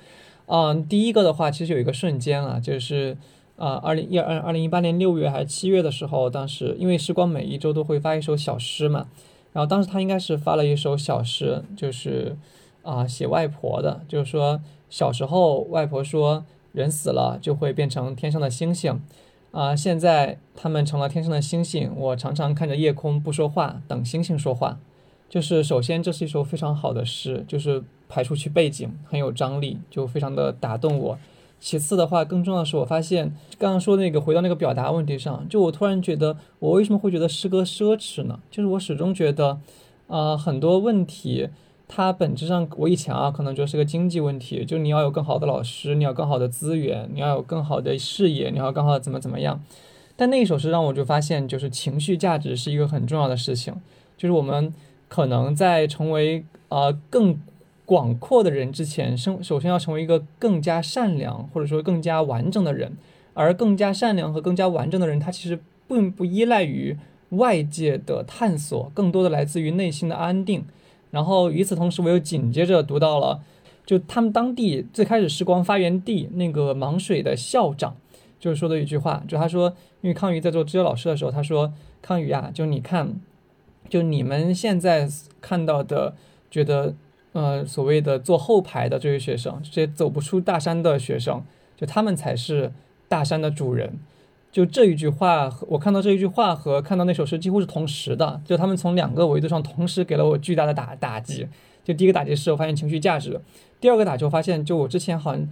嗯，第一个的话，其实有一个瞬间啊，就是啊，二零一二二零一八年六月还是七月的时候，当时因为时光每一周都会发一首小诗嘛，然后当时他应该是发了一首小诗，就是啊写外婆的，就是说。小时候，外婆说人死了就会变成天上的星星，啊，现在他们成了天上的星星。我常常看着夜空不说话，等星星说话。就是首先，这是一首非常好的诗，就是排出去背景很有张力，就非常的打动我。其次的话，更重要的是，我发现刚刚说那个回到那个表达问题上，就我突然觉得，我为什么会觉得诗歌奢侈呢？就是我始终觉得，啊，很多问题。它本质上，我以前啊，可能就是个经济问题，就你要有更好的老师，你要更好的资源，你要有更好的视野，你要更好的怎么怎么样。但那一首诗让我就发现，就是情绪价值是一个很重要的事情，就是我们可能在成为呃更广阔的人之前，生首先要成为一个更加善良或者说更加完整的人，而更加善良和更加完整的人，他其实并不依赖于外界的探索，更多的来自于内心的安定。然后与此同时，我又紧接着读到了，就他们当地最开始时光发源地那个芒水的校长，就是说的一句话，就他说，因为康宇在做支教老师的时候，他说，康宇啊，就你看，就你们现在看到的，觉得呃所谓的坐后排的这些学生，这些走不出大山的学生，就他们才是大山的主人。就这一句话，我看到这一句话和看到那首诗几乎是同时的，就他们从两个维度上同时给了我巨大的打打击。就第一个打击是我发现情绪价值，第二个打击我发现，就我之前好像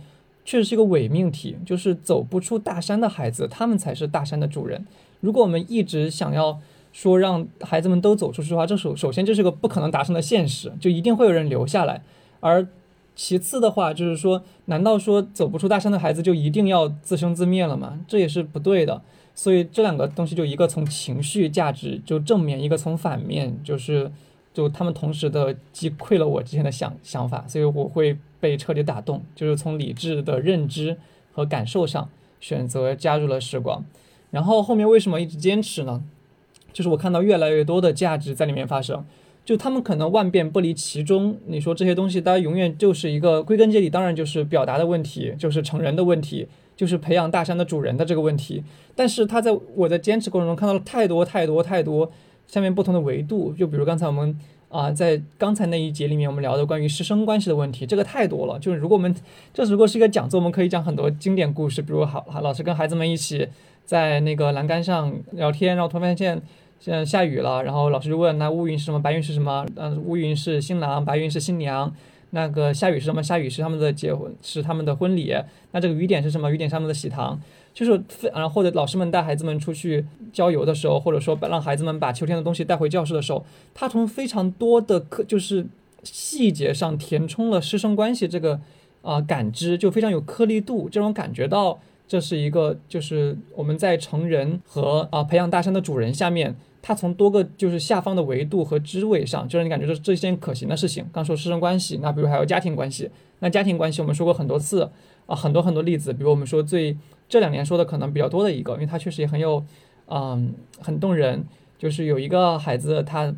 确实是一个伪命题，就是走不出大山的孩子，他们才是大山的主人。如果我们一直想要说让孩子们都走出去的话，这首首先这是个不可能达成的现实，就一定会有人留下来，而。其次的话，就是说，难道说走不出大山的孩子就一定要自生自灭了吗？这也是不对的。所以这两个东西就一个从情绪价值就正面，一个从反面，就是就他们同时的击溃了我之前的想想法，所以我会被彻底打动，就是从理智的认知和感受上选择加入了时光。然后后面为什么一直坚持呢？就是我看到越来越多的价值在里面发生。就他们可能万变不离其中，你说这些东西，大家永远就是一个归根结底，当然就是表达的问题，就是成人的问题，就是培养大山的主人的这个问题。但是他在我在坚持过程中看到了太多太多太多下面不同的维度，就比如刚才我们啊在刚才那一节里面我们聊的关于师生关系的问题，这个太多了。就是如果我们这如果是一个讲座，我们可以讲很多经典故事，比如好老师跟孩子们一起在那个栏杆上聊天，然后突然发现。现在下雨了，然后老师就问：那乌云是什么？白云是什么？嗯，乌云是新郎，白云是新娘。那个下雨是什么？下雨是他们的结婚，是他们的婚礼。那这个雨点是什么？雨点是他们的喜糖。就是然后或者老师们带孩子们出去郊游的时候，或者说让孩子们把秋天的东西带回教室的时候，他从非常多的课就是细节上填充了师生关系这个啊感知，就非常有颗粒度，这种感觉到这是一个就是我们在成人和啊培养大山的主人下面。它从多个就是下方的维度和支位上，就让你感觉这这是件可行的事情。刚说师生关系，那比如还有家庭关系，那家庭关系我们说过很多次啊，很多很多例子。比如我们说最这两年说的可能比较多的一个，因为它确实也很有，嗯，很动人。就是有一个孩子，他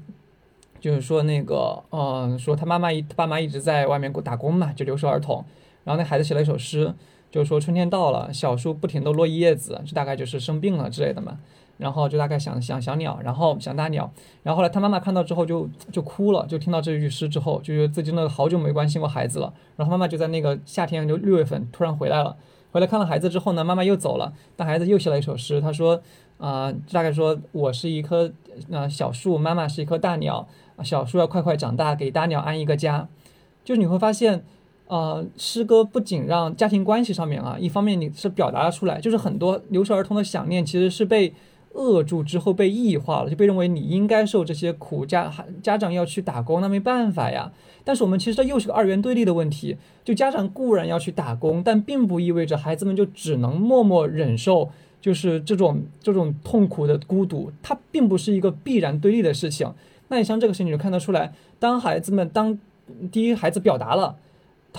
就是说那个，嗯，说他妈妈一他爸妈一直在外面打工嘛，就留守儿童。然后那孩子写了一首诗，就是说春天到了，小树不停地落叶子，这大概就是生病了之类的嘛。然后就大概想想小鸟，然后想大鸟，然后后来他妈妈看到之后就就哭了，就听到这句诗之后，就觉得自己真的好久没关心过孩子了。然后妈妈就在那个夏天就六月份突然回来了，回来看了孩子之后呢，妈妈又走了，但孩子又写了一首诗，他说啊、大概说我是一棵呃小树，妈妈是一棵大鸟，小树要快快长大，给大鸟安一个家。就是你会发现。呃，诗歌不仅让家庭关系上面啊，一方面你是表达了出来，就是很多留守儿童的想念其实是被扼住之后被异化了，就被认为你应该受这些苦，家家长要去打工，那没办法呀。但是我们其实这又是个二元对立的问题，就家长固然要去打工，但并不意味着孩子们就只能默默忍受，就是这种这种痛苦的孤独，它并不是一个必然对立的事情。那你像这个事情，你就看得出来，当孩子们当第一孩子表达了。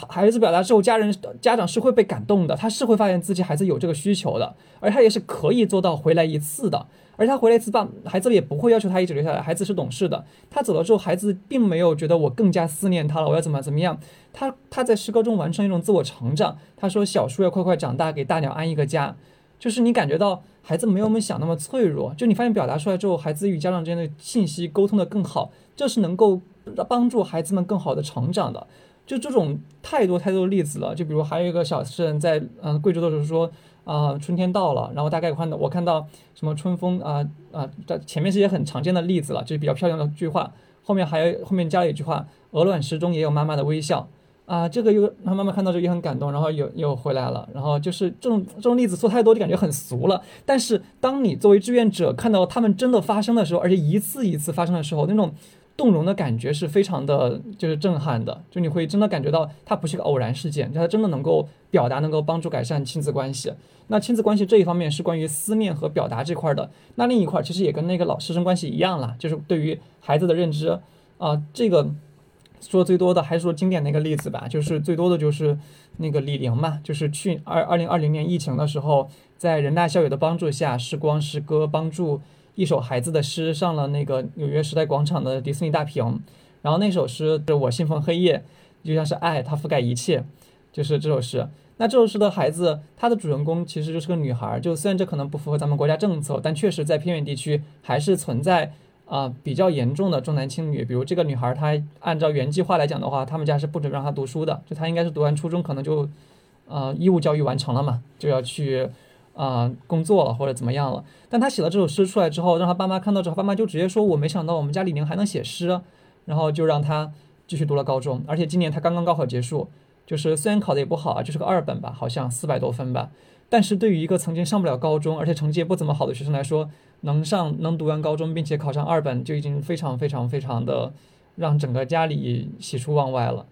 孩子表达之后，家人家长是会被感动的，他是会发现自己孩子有这个需求的，而他也是可以做到回来一次的，而他回来一次，爸孩子也不会要求他一直留下来，孩子是懂事的，他走了之后，孩子并没有觉得我更加思念他了，我要怎么怎么样，他他在诗歌中完成一种自我成长，他说小树要快快长大，给大鸟安一个家，就是你感觉到孩子没有我们想那么脆弱，就你发现表达出来之后，孩子与家长之间的信息沟通的更好，这是能够帮助孩子们更好的成长的。就这种太多太多的例子了，就比如还有一个小诗人在嗯贵州的时候说啊、春天到了，然后大概看到我看到什么春风啊啊，在、前面是一些很常见的例子了，就是比较漂亮的句话，后面还有后面加了一句话，鹅卵石中也有妈妈的微笑。啊，这个又让妈妈看到这个也很感动，然后又又回来了，然后就是这种这种例子说太多就感觉很俗了，但是当你作为志愿者看到他们真的发生的时候，而且一次一次发生的时候，那种。动容的感觉是非常的，就是震撼的，就你会真的感觉到它不是个偶然事件，就它真的能够表达，能够帮助改善亲子关系。那亲子关系这一方面是关于思念和表达这块的，那另一块其实也跟那个老师生关系一样啦，就是对于孩子的认知啊、这个说最多的还是说经典的一个例子吧，就是最多的就是那个李玲嘛，就是去二二零二零年疫情的时候，在人大校友的帮助下，时光诗歌帮助。一首孩子的诗上了那个纽约时代广场的迪士尼大屏，然后那首诗是我信奉黑夜，就像是爱，它覆盖一切，就是这首诗。那这首诗的孩子，他的主人公其实就是个女孩，就虽然这可能不符合咱们国家政策，但确实在偏远地区还是存在啊、比较严重的重男轻女。比如这个女孩，她按照原计划来讲的话，他们家是不准让她读书的，就她应该是读完初中可能就呃义务教育完成了嘛，就要去。啊、工作了或者怎么样了？但他写了这首诗出来之后，让他爸妈看到之后，爸妈就直接说：“我没想到我们家李宁还能写诗。”然后就让他继续读了高中，而且今年他刚刚高考结束，就是虽然考的也不好啊，就是个二本吧，好像四百多分吧。但是对于一个曾经上不了高中，而且成绩也不怎么好的学生来说，能上能读完高中，并且考上二本，就已经非常非常非常的让整个家里喜出望外了。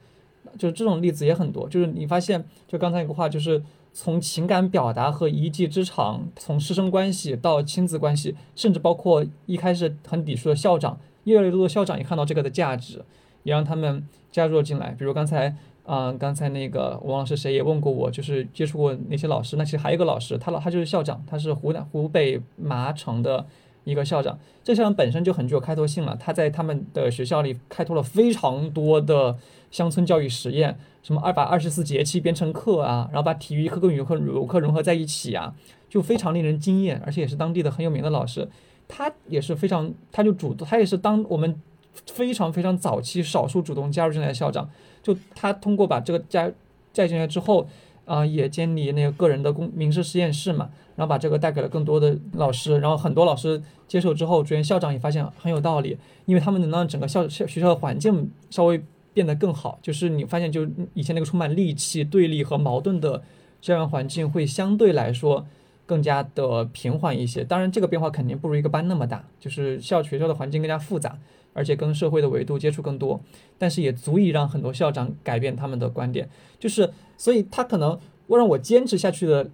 就是这种例子也很多，就是你发现，就刚才一个话，就是。从情感表达和一技之长，从师生关系到亲子关系，甚至包括一开始很抵触的校长，越来越多的校长也看到这个的价值，也让他们加入了进来。比如刚才，啊、呃，刚才那个王老师谁也问过我，就是接触过那些老师，那其实还有一个老师，他老他就是校长，他是湖南湖北麻城的一个校长。这校长本身就很具有开拓性了，他在他们的学校里开拓了非常多的乡村教育实验。什么二百二十四节气编成课啊，然后把体育课跟语文课语文课融合在一起啊，就非常令人惊艳，而且也是当地的很有名的老师。他也是非常，他就主动，他也是当我们非常非常早期少数主动加入进来的校长。就他通过把这个加加进来之后，啊、也建立那个个人的公名师实验室嘛，然后把这个带给了更多的老师，然后很多老师接受之后，主任校长也发现很有道理，因为他们能让整个校校学校的环境稍微。变得更好，就是你发现，就以前那个充满戾气、对立和矛盾的校园环境，会相对来说更加的平缓一些。当然，这个变化肯定不如一个班那么大，就是校学校的环境更加复杂，而且跟社会的维度接触更多。但是也足以让很多校长改变他们的观点。就是，所以他可能让我坚持下去的，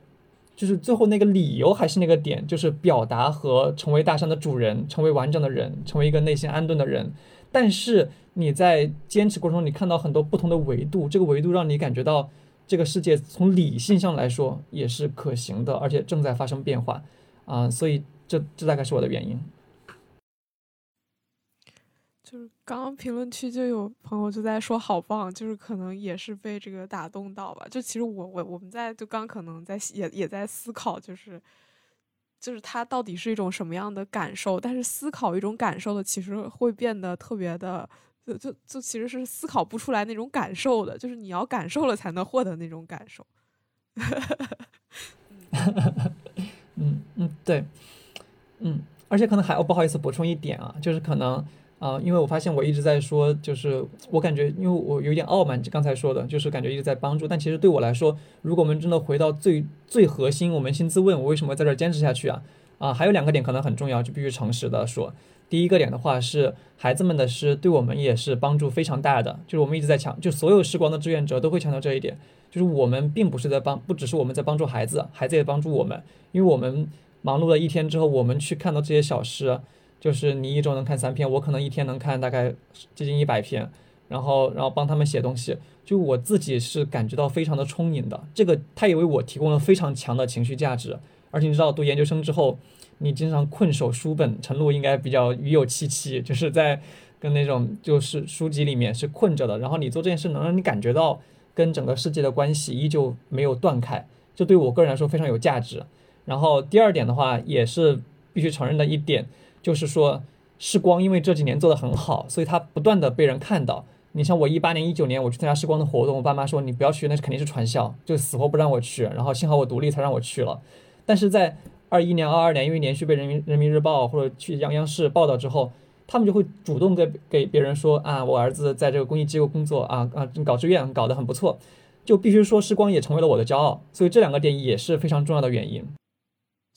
就是最后那个理由还是那个点，就是表达和成为大山的主人，成为完整的人，成为一个内心安顿的人。但是你在坚持过程中，你看到很多不同的维度，这个维度让你感觉到这个世界从理性上来说也是可行的，而且正在发生变化啊、所以这这大概是我的原因。就是刚刚评论区就有朋友就在说好棒，就是可能也是被这个打动到吧。就其实我我我们在就刚可能在也也在思考，就是就是它到底是一种什么样的感受，但是思考一种感受的，其实会变得特别的，就就就其实是思考不出来那种感受的，就是你要感受了才能获得那种感受。嗯嗯，对，嗯，而且可能还，不好意思补充一点啊，就是可能啊，因为我发现我一直在说，就是我感觉，因为我有点傲慢，刚才说的，就是感觉一直在帮助，但其实对我来说，如果我们真的回到最最核心，我扪心自问，我为什么在这儿坚持下去啊？啊，还有两个点可能很重要，就必须诚实的说。第一个点的话是，孩子们的诗对我们也是帮助非常大的，就是我们一直在强，就所有时光的志愿者都会强调这一点。就是我们并不是在帮，不只是我们在帮助孩子，孩子也帮助我们。因为我们忙碌了一天之后，我们去看到这些小诗，就是你一周能看三篇，我可能一天能看大概接近一百篇，然后然后帮他们写东西，就我自己是感觉到非常的充盈的。这个他也为我提供了非常强的情绪价值。而且你知道，读研究生之后，你经常困守书本，陈露应该比较与有戚戚，就是在跟那种就是书籍里面是困着的。然后你做这件事，能让你感觉到。跟整个世界的关系依旧没有断开，这对我个人来说非常有价值。然后第二点的话，也是必须承认的一点，就是说视光因为这几年做得很好，所以它不断的被人看到。你像我一八年、一九年我去参加视光的活动，我爸妈说你不要去，那肯定是传销，就死活不让我去。然后幸好我独立才让我去了。但是在二一年、二二年，因为连续被人民人民日报或者去央央视报道之后。他们就会主动给给别人说啊，我儿子在这个公益机构工作啊啊，搞志愿搞得很不错，就必须说时光也成为了我的骄傲，所以这两个点也是非常重要的原因。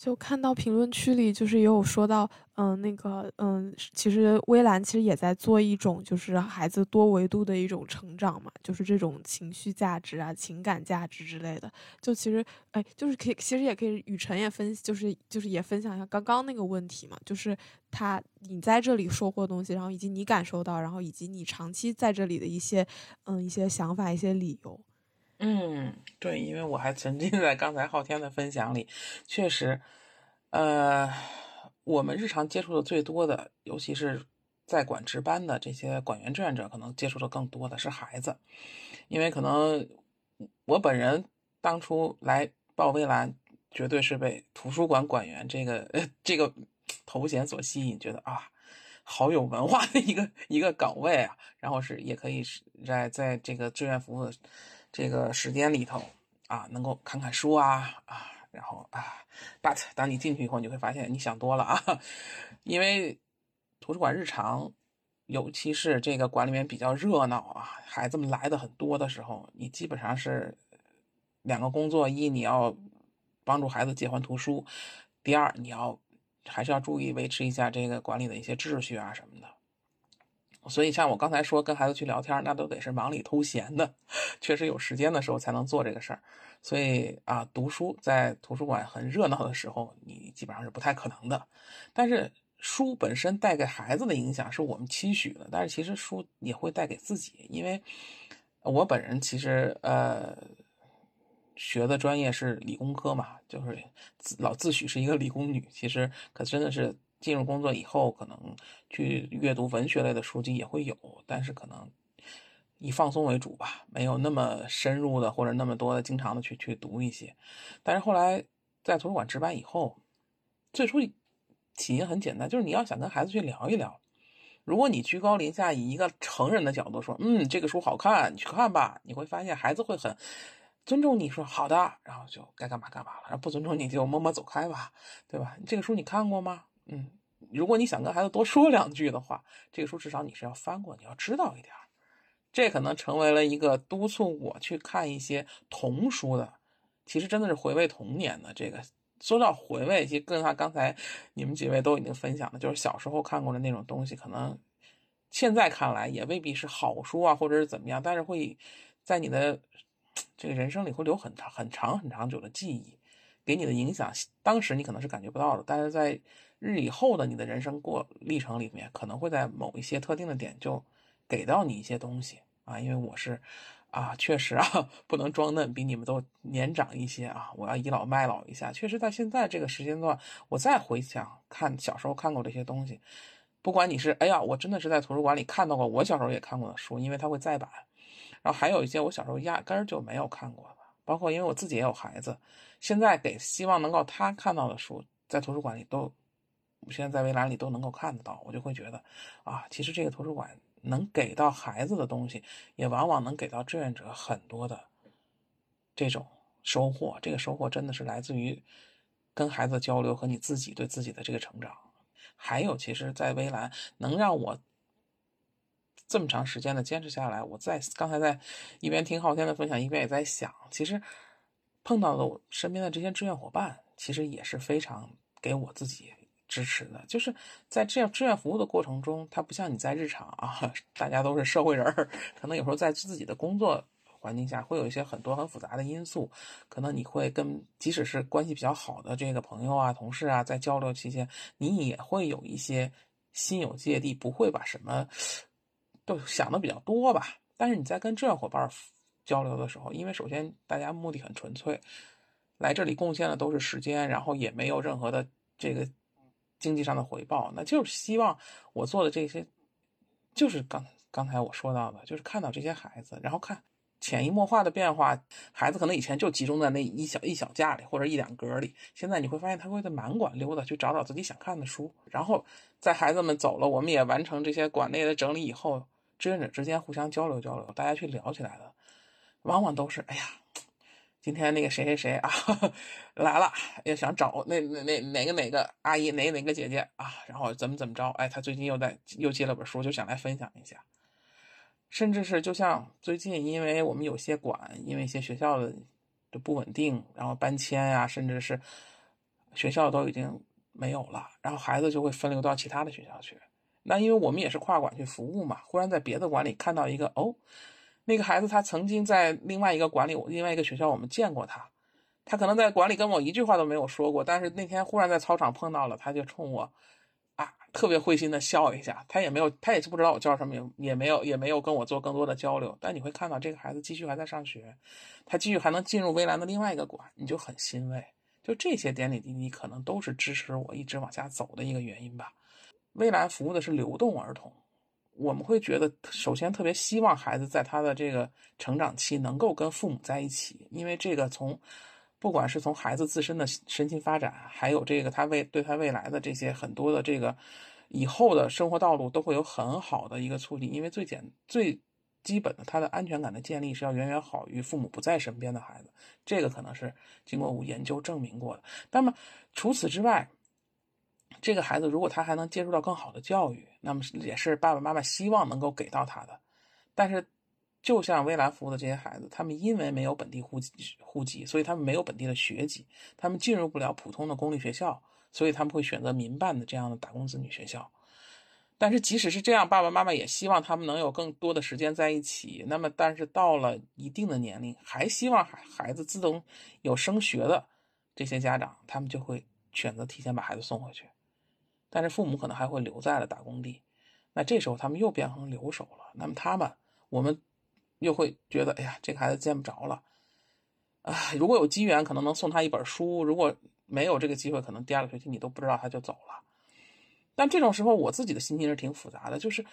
就看到评论区里，就是也有说到，嗯，那个，嗯，其实微蓝其实也在做一种，就是孩子多维度的一种成长嘛，就是这种情绪价值啊、情感价值之类的。就其实，哎，就是可以，其实也可以，雨辰也分，就是就是也分享一下刚刚那个问题嘛，就是他你在这里收获东西，然后以及你感受到，然后以及你长期在这里的一些，嗯，一些想法、一些理由。嗯，对，因为我还沉浸在刚才昊天的分享里，确实，呃，我们日常接触的最多的，尤其是在管值班的这些管员志愿者，可能接触的更多的是孩子，因为可能我本人当初来报微蓝，绝对是被图书馆管员这个 这个头衔所吸引，觉得啊，好有文化的一个一个岗位啊，然后是也可以是在在这个志愿服务。这个时间里头啊，能够看看书啊啊，然后啊，but 当你进去以后，你会发现你想多了啊，因为图书馆日常，尤其是这个馆里面比较热闹啊，孩子们来的很多的时候，你基本上是两个工作：一你要帮助孩子借还图书；第二你要还是要注意维持一下这个管理的一些秩序啊什么的。所以，像我刚才说跟孩子去聊天，那都得是忙里偷闲的，确实有时间的时候才能做这个事儿。所以啊，读书在图书馆很热闹的时候，你基本上是不太可能的。但是书本身带给孩子的影响是我们期许的，但是其实书也会带给自己，因为我本人其实呃学的专业是理工科嘛，就是自老自诩是一个理工女，其实可真的是。进入工作以后，可能去阅读文学类的书籍也会有，但是可能以放松为主吧，没有那么深入的或者那么多的经常的去去读一些。但是后来在图书馆值班以后，最初起因很简单，就是你要想跟孩子去聊一聊。如果你居高临下以一个成人的角度说，嗯，这个书好看，你去看吧，你会发现孩子会很尊重你说好的，然后就该干嘛干嘛了，不尊重你就默默走开吧，对吧？这个书你看过吗？嗯，如果你想跟孩子多说两句的话，这个书至少你是要翻过，你要知道一点。这可能成为了一个督促我去看一些童书的，其实真的是回味童年的。这个说到回味，其实跟他刚才你们几位都已经分享的，就是小时候看过的那种东西，可能现在看来也未必是好书啊，或者是怎么样，但是会在你的 这个人生里会留很长、很长、很长久的记忆，给你的影响，当时你可能是感觉不到的，但是在。日以后的你的人生过历程里面，可能会在某一些特定的点就给到你一些东西啊，因为我是啊，确实啊，不能装嫩，比你们都年长一些啊，我要倚老卖老一下。确实，在现在这个时间段，我再回想看小时候看过这些东西，不管你是哎呀，我真的是在图书馆里看到过我小时候也看过的书，因为它会再版，然后还有一些我小时候压根儿就没有看过的，包括因为我自己也有孩子，现在给希望能够他看到的书。在图书馆里都，我现在在围栏里都能够看得到，我就会觉得，啊，其实这个图书馆能给到孩子的东西，也往往能给到志愿者很多的这种收获。这个收获真的是来自于跟孩子交流和你自己对自己的这个成长。还有，其实，在围栏能让我这么长时间的坚持下来，我在刚才在一边听昊天的分享，一边也在想，其实碰到的我身边的这些志愿伙伴。其实也是非常给我自己支持的，就是在这样志愿服务的过程中，它不像你在日常啊，大家都是社会人儿，可能有时候在自己的工作环境下，会有一些很多很复杂的因素，可能你会跟即使是关系比较好的这个朋友啊、同事啊，在交流期间，你也会有一些心有芥蒂，不会把什么都想的比较多吧。但是你在跟志愿伙伴交流的时候，因为首先大家目的很纯粹。来这里贡献的都是时间，然后也没有任何的这个经济上的回报，那就是希望我做的这些，就是刚刚才我说到的，就是看到这些孩子，然后看潜移默化的变化。孩子可能以前就集中在那一小一小架里或者一两格里，现在你会发现他会在满馆溜达，去找找自己想看的书。然后在孩子们走了，我们也完成这些馆内的整理以后，志愿者之间互相交流交流，大家去聊起来的，往往都是哎呀。今天那个谁谁谁啊 来了，要想找那那那哪个哪个阿姨哪哪个姐姐啊，然后怎么怎么着？哎，他最近又在又接了本书，就想来分享一下。甚至是就像最近，因为我们有些馆，因为一些学校的的不稳定，然后搬迁呀，甚至是学校都已经没有了，然后孩子就会分流到其他的学校去。那因为我们也是跨馆去服务嘛，忽然在别的馆里看到一个哦。那个孩子，他曾经在另外一个馆里，另外一个学校，我们见过他。他可能在馆里跟我一句话都没有说过，但是那天忽然在操场碰到了，他就冲我，特别会心的笑一下。他也没有，他也是不知道我叫什么名，也没有，也没有跟我做更多的交流。但你会看到这个孩子继续还在上学，他继续还能进入微蓝的另外一个馆，你就很欣慰。就这些点点滴滴，可能都是支持我一直往下走的一个原因吧。微蓝服务的是流动儿童。我们会觉得，首先特别希望孩子在他的这个成长期能够跟父母在一起，因为这个从，不管是从孩子自身的身心发展，还有这个他未对他未来的这些很多的这个以后的生活道路，都会有很好的一个促进。因为最简最基本的，他的安全感的建立是要远远好于父母不在身边的孩子，这个可能是经过我研究证明过的。那么除此之外，这个孩子如果他还能接触到更好的教育，那么也是爸爸妈妈希望能够给到他的。但是，就像微蓝服务的这些孩子，他们因为没有本地户籍，户籍，所以他们没有本地的学籍，他们进入不了普通的公立学校，所以他们会选择民办的这样的打工子女学校。但是即使是这样，爸爸妈妈也希望他们能有更多的时间在一起。那么，但是到了一定的年龄，还希望孩孩子自动有升学的这些家长，他们就会选择提前把孩子送回去。但是父母可能还会留在了打工地，那这时候他们又变成留守了。那么他们，我们又会觉得，哎呀，这个孩子见不着了，啊，如果有机缘，可能能送他一本书；如果没有这个机会，可能第二个学期你都不知道他就走了。但这种时候，我自己的心情是挺复杂的，就是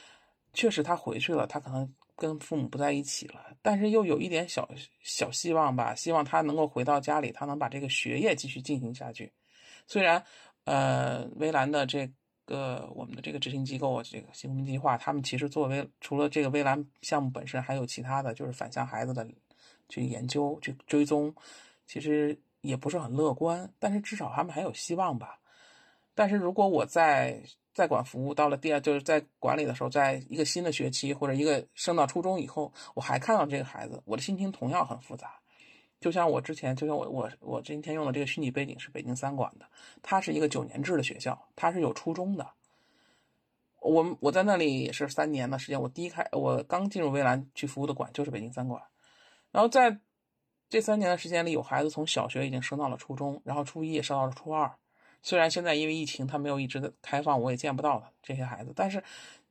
确实他回去了，他可能跟父母不在一起了，但是又有一点小小希望吧，希望他能够回到家里，他能把这个学业继续进行下去，虽然。呃，微蓝的这个我们的这个执行机构，这个新公民计划，他们其实作为除了这个微蓝项目本身，还有其他的就是反向孩子的去研究、去追踪，其实也不是很乐观，但是至少他们还有希望吧。但是如果我在在管服务到了第二，就是在管理的时候，在一个新的学期或者一个升到初中以后，我还看到这个孩子，我的心情同样很复杂。就像我之前，就像我我我今天用的这个虚拟背景是北京三馆的，它是一个九年制的学校，它是有初中的。我我在那里也是三年的时间，我第一开我刚进入微蓝去服务的馆就是北京三馆，然后在这三年的时间里，有孩子从小学已经升到了初中，然后初一也升到了初二。虽然现在因为疫情，他没有一直的开放，我也见不到这些孩子，但是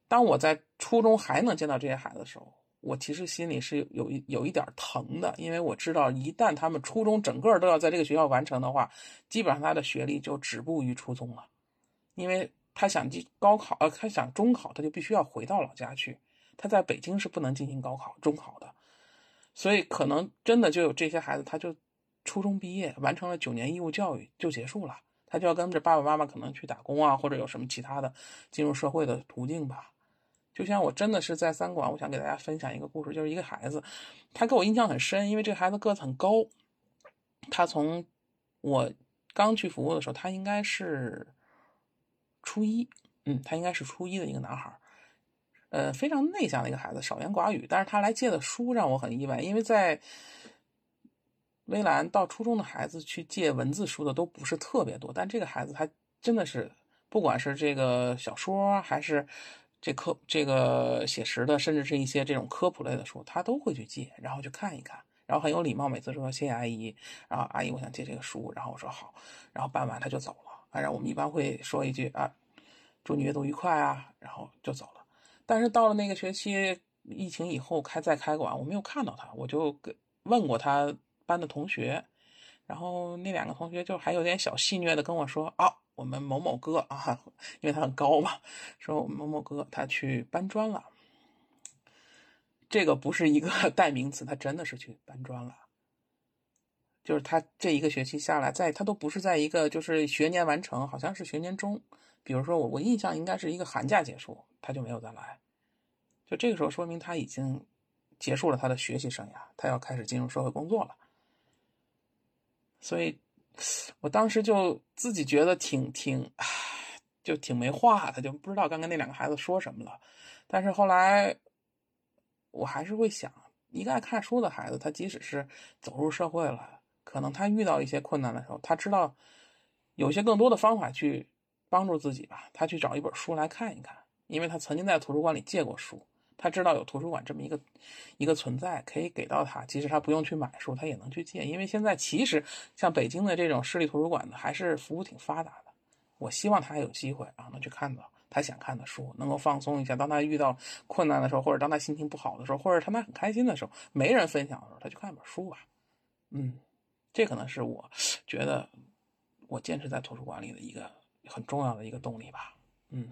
当我在初中还能见到这些孩子的时候。我其实心里是有一有一点疼的，因为我知道一旦他们初中整个都要在这个学校完成的话，基本上他的学历就止步于初中了，因为他想进高考，呃，他想中考，他就必须要回到老家去，他在北京是不能进行高考、中考的，所以可能真的就有这些孩子，他就初中毕业完成了九年义务教育就结束了，他就要跟着爸爸妈妈可能去打工啊，或者有什么其他的进入社会的途径吧。就像我真的是在三馆，我想给大家分享一个故事，就是一个孩子，他给我印象很深，因为这个孩子个子很高，他从我刚去服务的时候，他应该是初一，嗯，他应该是初一的一个男孩，呃，非常内向的一个孩子，少言寡语，但是他来借的书让我很意外，因为在微蓝到初中的孩子去借文字书的都不是特别多，但这个孩子他真的是，不管是这个小说还是。这科这个写实的，甚至是一些这种科普类的书，他都会去借，然后去看一看，然后很有礼貌，每次说谢谢阿姨，然后阿姨我想借这个书，然后我说好，然后办完他就走了。反正我们一般会说一句啊，祝你阅读愉快啊，然后就走了。但是到了那个学期疫情以后开再开馆，我没有看到他，我就跟问过他班的同学，然后那两个同学就还有点小戏谑的跟我说啊。我们某某哥 啊，因为他很高嘛，说某某哥他去搬砖了。这个不是一个 代名词，他真的是去搬砖了。就是他这一个学期下来，在他都不是在一个就是学年完成，好像是学年中。比如说我我印象应该是一个寒假结束，他就没有再来。就这个时候说明他已经结束了他的学习生涯，他要开始进入社会工作了。所以。我当时就自己觉得挺挺，就挺没话的，就不知道刚跟那两个孩子说什么了。但是后来，我还是会想，一个爱看书的孩子，他即使是走入社会了，可能他遇到一些困难的时候，他知道有些更多的方法去帮助自己吧。他去找一本书来看一看，因为他曾经在图书馆里借过书。他知道有图书馆这么一个一个存在，可以给到他，即使他不用去买书，他也能去借。因为现在其实像北京的这种市立图书馆呢，还是服务挺发达的。我希望他还有机会啊，能去看到他想看的书，能够放松一下。当他遇到困难的时候，或者当他心情不好的时候，或者他他很开心的时候，没人分享的时候，他去看一本书吧。嗯，这可能是我觉得我坚持在图书馆里的一个很重要的一个动力吧。嗯。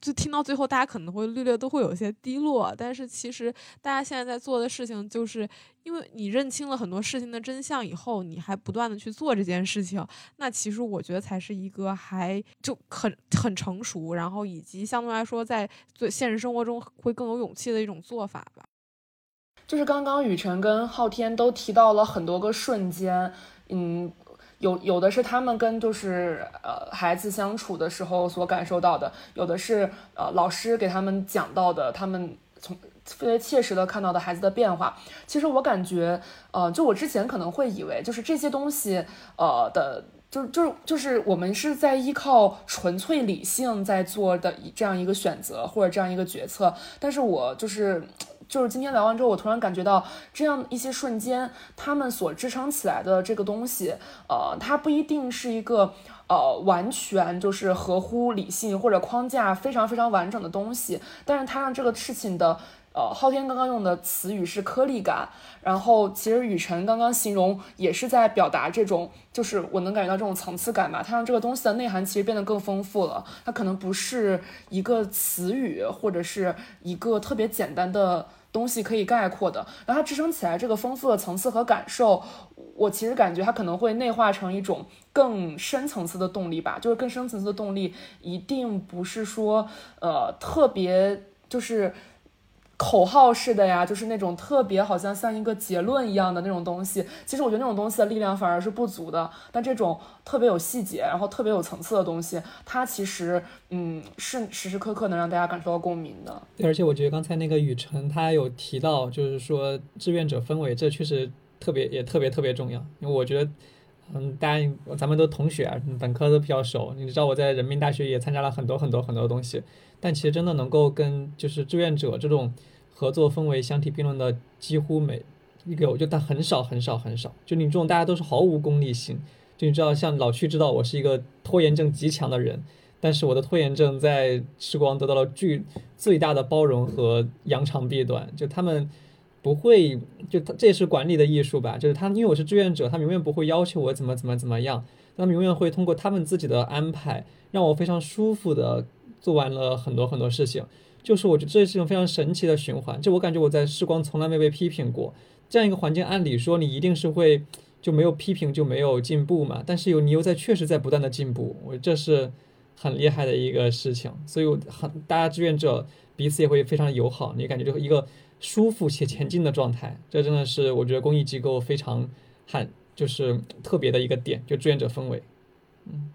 就听到最后，大家可能会略略都会有些低落，但是其实大家现在在做的事情，就是因为你认清了很多事情的真相以后，你还不断的去做这件事情，那其实我觉得才是一个还就很很成熟，然后以及相对来说在最现实生活中会更有勇气的一种做法吧。就是刚刚雨辰跟昊天都提到了很多个瞬间，嗯。有有的是他们跟就是呃孩子相处的时候所感受到的，有的是呃老师给他们讲到的，他们从特别切实的看到的孩子的变化。其实我感觉，呃，就我之前可能会以为，就是这些东西，呃的，就就就是我们是在依靠纯粹理性在做的这样一个选择或者这样一个决策，但是我就是。就是今天聊完之后，我突然感觉到这样一些瞬间，他们所支撑起来的这个东西，呃，它不一定是一个呃完全就是合乎理性或者框架非常非常完整的东西，但是它让这个事情的。呃，昊天刚刚用的词语是颗粒感，然后其实雨辰刚刚形容也是在表达这种，就是我能感觉到这种层次感吧。它让这个东西的内涵其实变得更丰富了。它可能不是一个词语或者是一个特别简单的东西可以概括的。然后它支撑起来这个丰富的层次和感受，我其实感觉它可能会内化成一种更深层次的动力吧。就是更深层次的动力，一定不是说呃特别就是。口号式的呀，就是那种特别好像像一个结论一样的那种东西。其实我觉得那种东西的力量反而是不足的。但这种特别有细节，然后特别有层次的东西，它其实嗯是时时刻刻能让大家感受到共鸣的。对，而且我觉得刚才那个雨辰他有提到，就是说志愿者氛围，这确实特别也特别特别重要。因为我觉得，嗯，大家咱们都同学，本科都比较熟。你知道我在人民大学也参加了很多很多很多东西。但其实真的能够跟就是志愿者这种合作氛围相提并论的，几乎没一个，就但很少很少很少。就你这种大家都是毫无功利性。就你知道，像老区知道我是一个拖延症极强的人，但是我的拖延症在时光得到了巨最大的包容和扬长避短。就他们不会，就他这也是管理的艺术吧。就是他因为我是志愿者，他永远不会要求我怎么怎么怎么样，他们永远会通过他们自己的安排，让我非常舒服的。做完了很多很多事情，就是我觉得这是一种非常神奇的循环。就我感觉我在时光从来没被批评过，这样一个环境，按理说你一定是会就没有批评就没有进步嘛。但是有你又在确实在不断的进步，我这是很厉害的一个事情。所以很大家志愿者彼此也会非常友好，你感觉就一个舒服且前进的状态。这真的是我觉得公益机构非常很就是特别的一个点，就志愿者氛围。嗯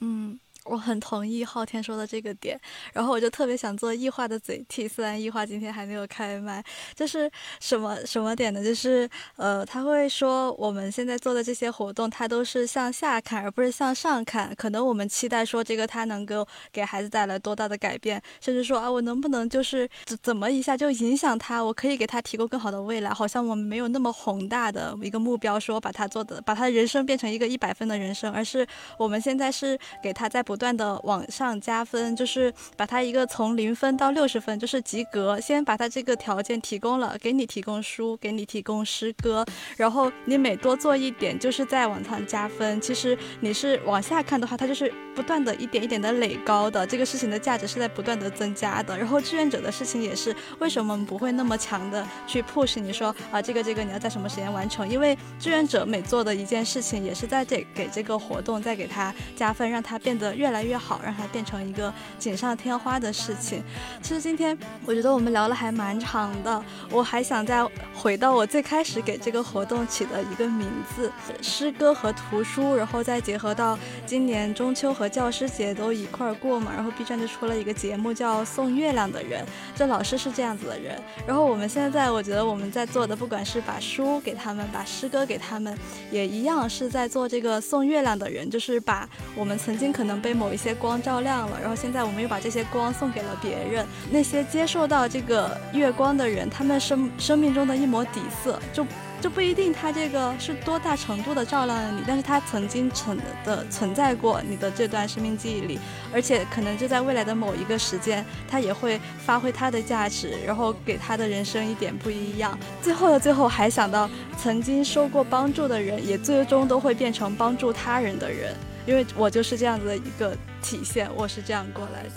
嗯。我很同意昊天说的这个点，然后我就特别想做异化的嘴替，虽然异化今天还没有开麦，就是什么什么点呢？就是呃，他会说我们现在做的这些活动，它都是向下看，而不是向上看。可能我们期待说这个它能够给孩子带来多大的改变，甚至说啊，我能不能就是怎怎么一下就影响他？我可以给他提供更好的未来。好像我们没有那么宏大的一个目标，说把他做的把他人生变成一个一百分的人生，而是我们现在是给他在不不断的往上加分，就是把它一个从零分到六十分，就是及格。先把它这个条件提供了，给你提供书，给你提供诗歌，然后你每多做一点，就是在往上加分。其实你是往下看的话，它就是不断的一点一点的垒高的，这个事情的价值是在不断的增加的。然后志愿者的事情也是，为什么不会那么强的去 push 你说啊，这个这个你要在什么时间完成？因为志愿者每做的一件事情，也是在这给这个活动再给它加分，让它变得越来越好。让它变成一个锦上添花的事情。其实今天我觉得我们聊了还蛮长的，我还想再回到我最开始给这个活动起的一个名字——诗歌和图书，然后再结合到今年中秋和教师节都一块儿过嘛，然后 B 站就出了一个节目叫《送月亮的人》，这老师是这样子的人。然后我们现在，我觉得我们在做的，不管是把书给他们，把诗歌给他们，也一样是在做这个送月亮的人，就是把我们曾经可能被被某一些光照亮了，然后现在我们又把这些光送给了别人。那些接受到这个月光的人，他们生生命中的一抹底色，就就不一定他这个是多大程度的照亮了你，但是他曾经存的存在过你的这段生命记忆里，而且可能就在未来的某一个时间，他也会发挥他的价值，然后给他的人生一点不一样。最后的最后，还想到曾经受过帮助的人，也最终都会变成帮助他人的人。因为我就是这样子的一个体现我是这样过来的。